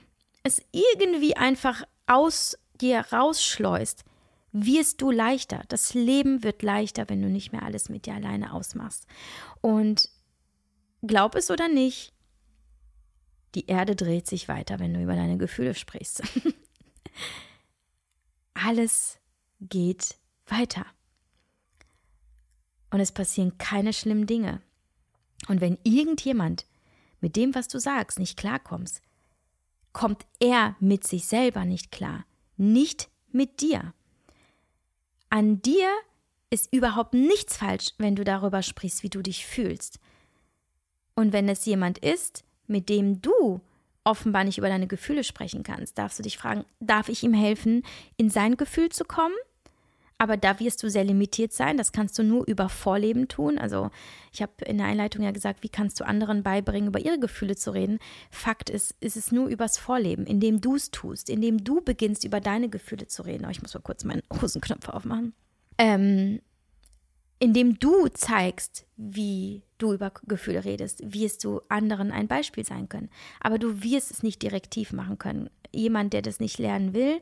es irgendwie einfach aus dir rausschleust, wirst du leichter. Das Leben wird leichter, wenn du nicht mehr alles mit dir alleine ausmachst. Und glaub es oder nicht, die Erde dreht sich weiter, wenn du über deine Gefühle sprichst. alles geht weiter. Und es passieren keine schlimmen Dinge. Und wenn irgendjemand mit dem, was du sagst, nicht klarkommst, kommt er mit sich selber nicht klar, nicht mit dir. An dir ist überhaupt nichts falsch, wenn du darüber sprichst, wie du dich fühlst. Und wenn es jemand ist, mit dem du offenbar nicht über deine Gefühle sprechen kannst, darfst du dich fragen, darf ich ihm helfen, in sein Gefühl zu kommen? aber da wirst du sehr limitiert sein. Das kannst du nur über Vorleben tun. Also ich habe in der Einleitung ja gesagt, wie kannst du anderen beibringen, über ihre Gefühle zu reden. Fakt ist, ist es nur übers Vorleben, indem du es tust, indem du beginnst, über deine Gefühle zu reden. Oh, ich muss mal kurz meinen Hosenknopf aufmachen. Ähm, indem du zeigst, wie du über Gefühle redest, wirst du anderen ein Beispiel sein können. Aber du wirst es nicht direktiv machen können. Jemand, der das nicht lernen will,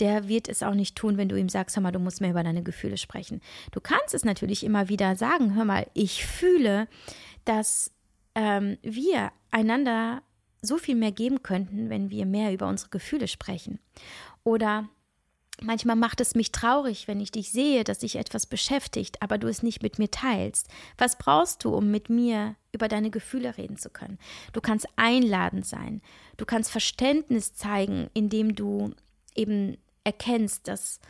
der wird es auch nicht tun, wenn du ihm sagst, hör mal, du musst mehr über deine Gefühle sprechen. Du kannst es natürlich immer wieder sagen, hör mal, ich fühle, dass ähm, wir einander so viel mehr geben könnten, wenn wir mehr über unsere Gefühle sprechen. Oder Manchmal macht es mich traurig, wenn ich dich sehe, dass dich etwas beschäftigt, aber du es nicht mit mir teilst. Was brauchst du, um mit mir über deine Gefühle reden zu können? Du kannst einladend sein. Du kannst Verständnis zeigen, indem du eben erkennst, dass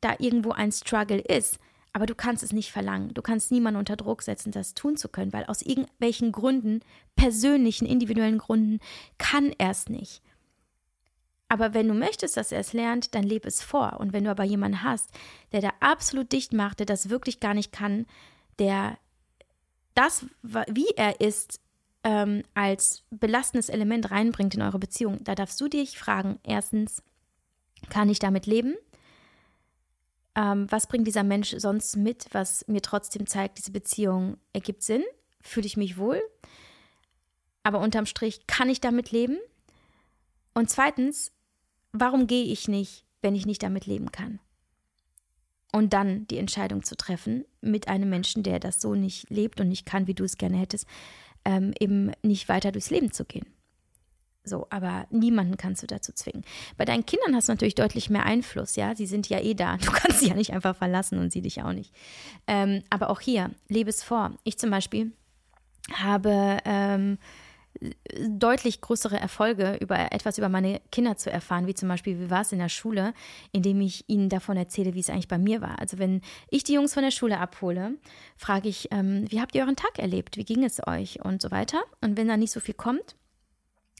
da irgendwo ein Struggle ist, aber du kannst es nicht verlangen. Du kannst niemanden unter Druck setzen, das tun zu können, weil aus irgendwelchen Gründen, persönlichen, individuellen Gründen, kann er es nicht. Aber wenn du möchtest, dass er es lernt, dann lebe es vor. Und wenn du aber jemanden hast, der da absolut dicht macht, der das wirklich gar nicht kann, der das, wie er ist, ähm, als belastendes Element reinbringt in eure Beziehung, da darfst du dich fragen, erstens, kann ich damit leben? Ähm, was bringt dieser Mensch sonst mit, was mir trotzdem zeigt, diese Beziehung ergibt Sinn? Fühle ich mich wohl? Aber unterm Strich, kann ich damit leben? Und zweitens, warum gehe ich nicht, wenn ich nicht damit leben kann? Und dann die Entscheidung zu treffen, mit einem Menschen, der das so nicht lebt und nicht kann, wie du es gerne hättest, ähm, eben nicht weiter durchs Leben zu gehen. So, aber niemanden kannst du dazu zwingen. Bei deinen Kindern hast du natürlich deutlich mehr Einfluss, ja. Sie sind ja eh da. Du kannst sie ja nicht einfach verlassen und sie dich auch nicht. Ähm, aber auch hier, lebe es vor. Ich zum Beispiel habe ähm, deutlich größere Erfolge, über etwas über meine Kinder zu erfahren, wie zum Beispiel, wie war es in der Schule, indem ich ihnen davon erzähle, wie es eigentlich bei mir war. Also wenn ich die Jungs von der Schule abhole, frage ich, ähm, wie habt ihr euren Tag erlebt? Wie ging es euch? Und so weiter. Und wenn da nicht so viel kommt,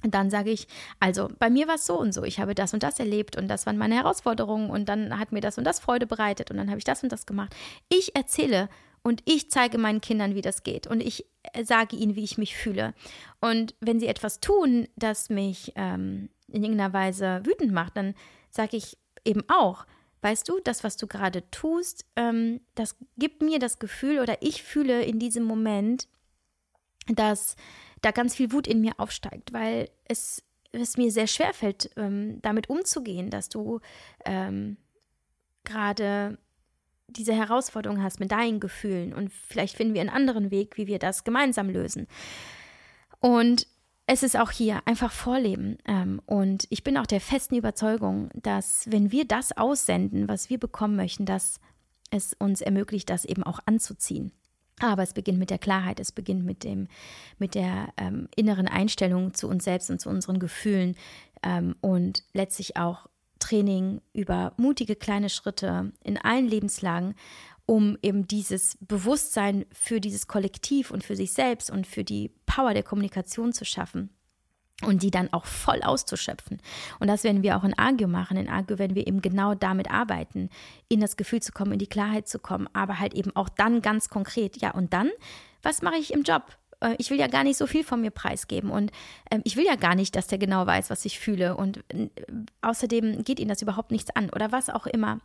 dann sage ich, also bei mir war es so und so, ich habe das und das erlebt und das waren meine Herausforderungen und dann hat mir das und das Freude bereitet und dann habe ich das und das gemacht. Ich erzähle und ich zeige meinen Kindern, wie das geht und ich äh, sage ihnen, wie ich mich fühle. Und wenn sie etwas tun, das mich ähm, in irgendeiner Weise wütend macht, dann sage ich eben auch, weißt du, das, was du gerade tust, ähm, das gibt mir das Gefühl oder ich fühle in diesem Moment, dass da ganz viel Wut in mir aufsteigt, weil es, es mir sehr schwer fällt, ähm, damit umzugehen, dass du ähm, gerade diese Herausforderung hast mit deinen Gefühlen und vielleicht finden wir einen anderen Weg, wie wir das gemeinsam lösen. Und es ist auch hier einfach Vorleben. Ähm, und ich bin auch der festen Überzeugung, dass wenn wir das aussenden, was wir bekommen möchten, dass es uns ermöglicht, das eben auch anzuziehen. Aber es beginnt mit der Klarheit, es beginnt mit dem, mit der ähm, inneren Einstellung zu uns selbst und zu unseren Gefühlen ähm, und letztlich auch Training über mutige kleine Schritte in allen Lebenslagen, um eben dieses Bewusstsein für dieses Kollektiv und für sich selbst und für die Power der Kommunikation zu schaffen und die dann auch voll auszuschöpfen. Und das werden wir auch in Agio machen. In Agio werden wir eben genau damit arbeiten, in das Gefühl zu kommen, in die Klarheit zu kommen, aber halt eben auch dann ganz konkret. Ja, und dann, was mache ich im Job? Äh, ich will ja gar nicht so viel von mir preisgeben und ähm, ich will ja gar nicht, dass der genau weiß, was ich fühle und äh, außerdem geht ihn das überhaupt nichts an oder was auch immer.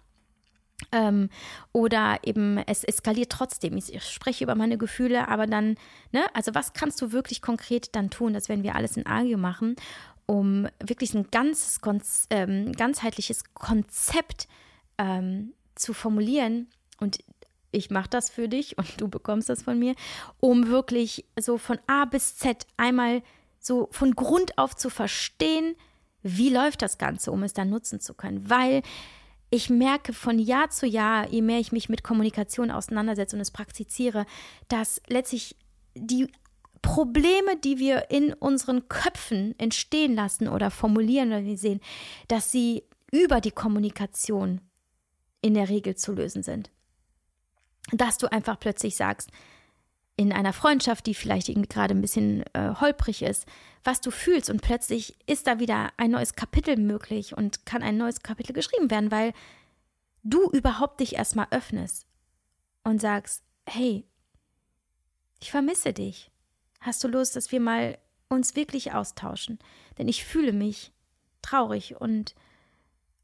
Ähm, oder eben es eskaliert trotzdem. Ich, spreche über meine Gefühle, aber dann, ne, also was kannst du wirklich konkret dann tun? Das werden wir alles in Agio machen, um wirklich ein ganzes, ähm, ganzheitliches Konzept ähm, zu formulieren. Und ich mache das für dich und du bekommst das von mir, um wirklich so von A bis Z einmal so von Grund auf zu verstehen, wie läuft das Ganze, um es dann nutzen zu können. Weil ich merke von Jahr zu Jahr, je mehr ich mich mit Kommunikation auseinandersetze und es praktiziere, dass letztlich die Probleme, die wir in unseren Köpfen entstehen lassen oder formulieren oder wir sehen, dass sie über die Kommunikation in der Regel zu lösen sind dass du einfach plötzlich sagst, in einer Freundschaft, die vielleicht irgendwie gerade ein bisschen äh, holprig ist, was du fühlst und plötzlich ist da wieder ein neues Kapitel möglich und kann ein neues Kapitel geschrieben werden, weil du überhaupt dich erstmal öffnest und sagst, hey, ich vermisse dich. Hast du Lust, dass wir mal uns wirklich austauschen? Denn ich fühle mich traurig und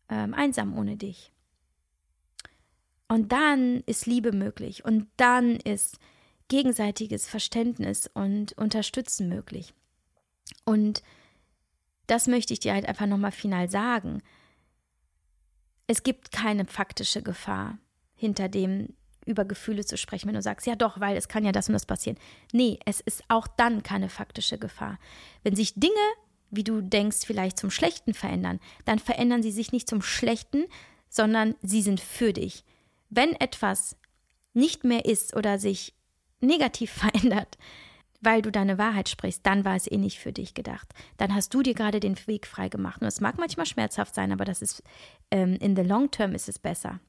ähm, einsam ohne dich. Und dann ist Liebe möglich und dann ist gegenseitiges Verständnis und Unterstützen möglich. Und das möchte ich dir halt einfach nochmal final sagen. Es gibt keine faktische Gefahr hinter dem, über Gefühle zu sprechen, wenn du sagst, ja doch, weil es kann ja das und das passieren. Nee, es ist auch dann keine faktische Gefahr. Wenn sich Dinge, wie du denkst, vielleicht zum Schlechten verändern, dann verändern sie sich nicht zum Schlechten, sondern sie sind für dich wenn etwas nicht mehr ist oder sich negativ verändert, weil du deine Wahrheit sprichst, dann war es eh nicht für dich gedacht. Dann hast du dir gerade den Weg frei gemacht. Und es mag manchmal schmerzhaft sein, aber das ist ähm, in the long term ist es besser.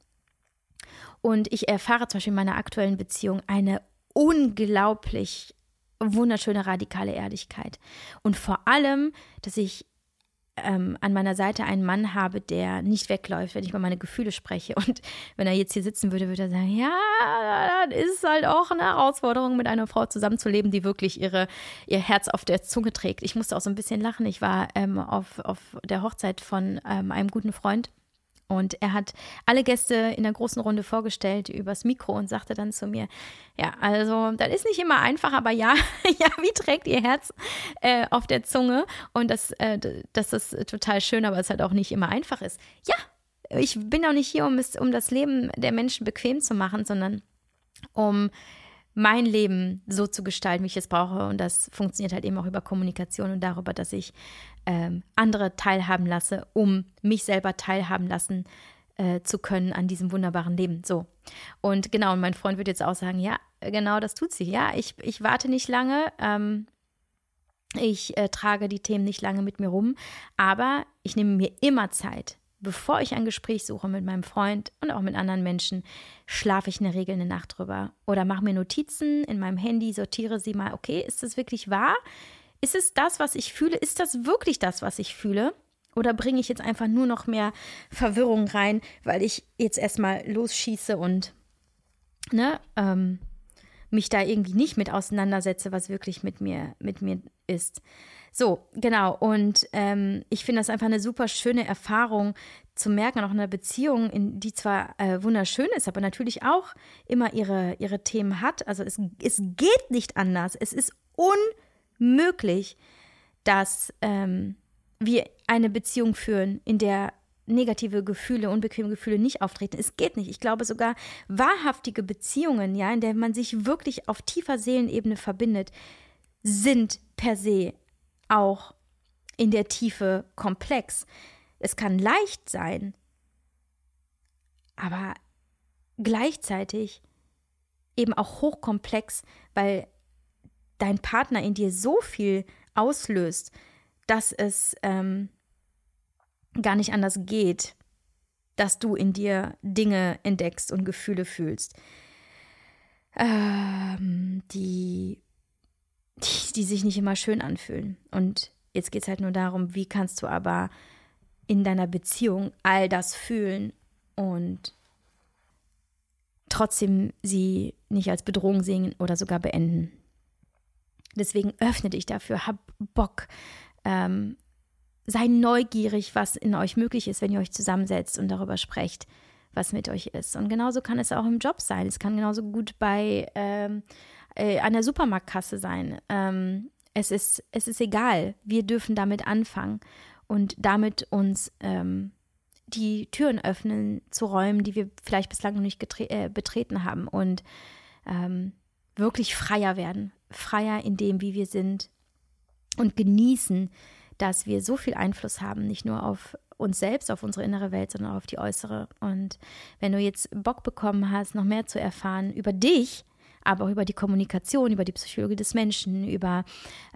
Und ich erfahre zum Beispiel in meiner aktuellen Beziehung eine unglaublich wunderschöne radikale Ehrlichkeit. Und vor allem, dass ich ähm, an meiner Seite einen Mann habe, der nicht wegläuft, wenn ich über meine Gefühle spreche. Und wenn er jetzt hier sitzen würde, würde er sagen, ja, das ist halt auch eine Herausforderung, mit einer Frau zusammenzuleben, die wirklich ihre, ihr Herz auf der Zunge trägt. Ich musste auch so ein bisschen lachen. Ich war ähm, auf, auf der Hochzeit von ähm, einem guten Freund und er hat alle Gäste in der großen Runde vorgestellt übers Mikro und sagte dann zu mir, ja, also das ist nicht immer einfach, aber ja, ja, wie trägt ihr Herz äh, auf der Zunge? Und das, äh, das ist total schön, aber es halt auch nicht immer einfach ist. Ja, ich bin auch nicht hier, um, es, um das Leben der Menschen bequem zu machen, sondern um mein Leben so zu gestalten, wie ich es brauche. Und das funktioniert halt eben auch über Kommunikation und darüber, dass ich ähm, andere teilhaben lasse, um mich selber teilhaben lassen äh, zu können an diesem wunderbaren Leben. So. Und genau, und mein Freund wird jetzt auch sagen, ja, genau das tut sie. Ja, ich, ich warte nicht lange. Ähm, ich äh, trage die Themen nicht lange mit mir rum, aber ich nehme mir immer Zeit bevor ich ein Gespräch suche mit meinem Freund und auch mit anderen Menschen, schlafe ich in der Regel eine Nacht drüber oder mache mir Notizen in meinem Handy, sortiere sie mal, okay, ist das wirklich wahr? Ist es das, was ich fühle? Ist das wirklich das, was ich fühle? Oder bringe ich jetzt einfach nur noch mehr Verwirrung rein, weil ich jetzt erstmal losschieße und ne, ähm, mich da irgendwie nicht mit auseinandersetze, was wirklich mit mir, mit mir ist. So, genau. Und ähm, ich finde das einfach eine super schöne Erfahrung zu merken, auch in einer Beziehung, in die zwar äh, wunderschön ist, aber natürlich auch immer ihre, ihre Themen hat. Also es, es geht nicht anders. Es ist unmöglich, dass ähm, wir eine Beziehung führen, in der negative Gefühle, unbequeme Gefühle nicht auftreten. Es geht nicht. Ich glaube sogar wahrhaftige Beziehungen, ja, in der man sich wirklich auf tiefer Seelenebene verbindet, sind per se auch in der Tiefe komplex. Es kann leicht sein, aber gleichzeitig eben auch hochkomplex, weil dein Partner in dir so viel auslöst, dass es ähm, gar nicht anders geht, dass du in dir Dinge entdeckst und Gefühle fühlst, ähm, die, die, die sich nicht immer schön anfühlen. Und jetzt geht es halt nur darum, wie kannst du aber in deiner Beziehung all das fühlen und trotzdem sie nicht als Bedrohung sehen oder sogar beenden. Deswegen öffne dich dafür, hab Bock, ähm, sei neugierig, was in euch möglich ist, wenn ihr euch zusammensetzt und darüber sprecht, was mit euch ist. Und genauso kann es auch im Job sein. Es kann genauso gut bei ähm, äh, einer Supermarktkasse sein. Ähm, es, ist, es ist egal. Wir dürfen damit anfangen und damit uns ähm, die Türen öffnen zu Räumen, die wir vielleicht bislang noch nicht äh, betreten haben und ähm, wirklich freier werden. Freier in dem, wie wir sind und genießen, dass wir so viel Einfluss haben, nicht nur auf uns selbst, auf unsere innere Welt, sondern auch auf die äußere. Und wenn du jetzt Bock bekommen hast, noch mehr zu erfahren über dich, aber auch über die Kommunikation, über die Psychologie des Menschen, über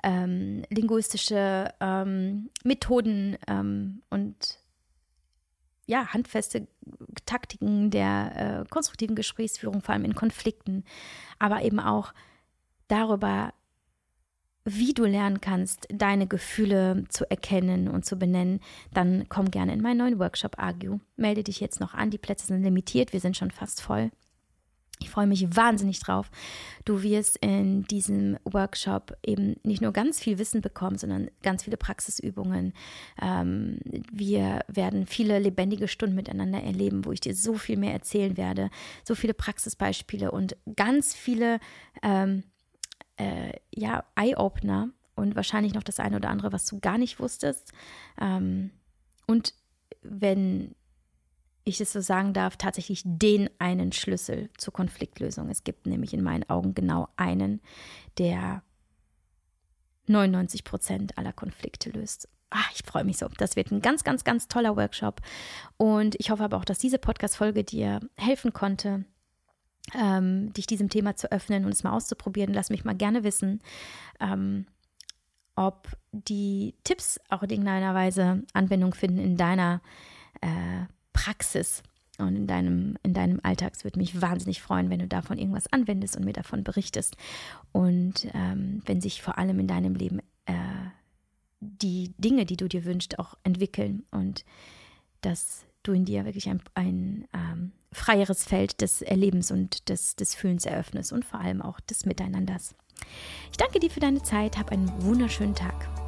ähm, linguistische ähm, Methoden ähm, und ja, handfeste Taktiken der äh, konstruktiven Gesprächsführung, vor allem in Konflikten, aber eben auch darüber, wie du lernen kannst, deine Gefühle zu erkennen und zu benennen, dann komm gerne in meinen neuen Workshop Argue. Melde dich jetzt noch an, die Plätze sind limitiert, wir sind schon fast voll. Ich freue mich wahnsinnig drauf. Du wirst in diesem Workshop eben nicht nur ganz viel Wissen bekommen, sondern ganz viele Praxisübungen. Ähm, wir werden viele lebendige Stunden miteinander erleben, wo ich dir so viel mehr erzählen werde, so viele Praxisbeispiele und ganz viele ähm, äh, ja, Eye-Opener und wahrscheinlich noch das eine oder andere, was du gar nicht wusstest. Ähm, und wenn ich es so sagen darf, tatsächlich den einen Schlüssel zur Konfliktlösung. Es gibt nämlich in meinen Augen genau einen, der 99 Prozent aller Konflikte löst. Ach, ich freue mich so. Das wird ein ganz, ganz, ganz toller Workshop. Und ich hoffe aber auch, dass diese Podcast-Folge dir helfen konnte, ähm, dich diesem Thema zu öffnen und es mal auszuprobieren. Lass mich mal gerne wissen, ähm, ob die Tipps auch in irgendeiner Weise Anwendung finden in deiner äh, Praxis und in deinem, in deinem Alltag. Es würde mich wahnsinnig freuen, wenn du davon irgendwas anwendest und mir davon berichtest. Und ähm, wenn sich vor allem in deinem Leben äh, die Dinge, die du dir wünschst, auch entwickeln und dass du in dir wirklich ein, ein ähm, freieres Feld des Erlebens und des, des Fühlens eröffnest und vor allem auch des Miteinanders. Ich danke dir für deine Zeit, hab einen wunderschönen Tag.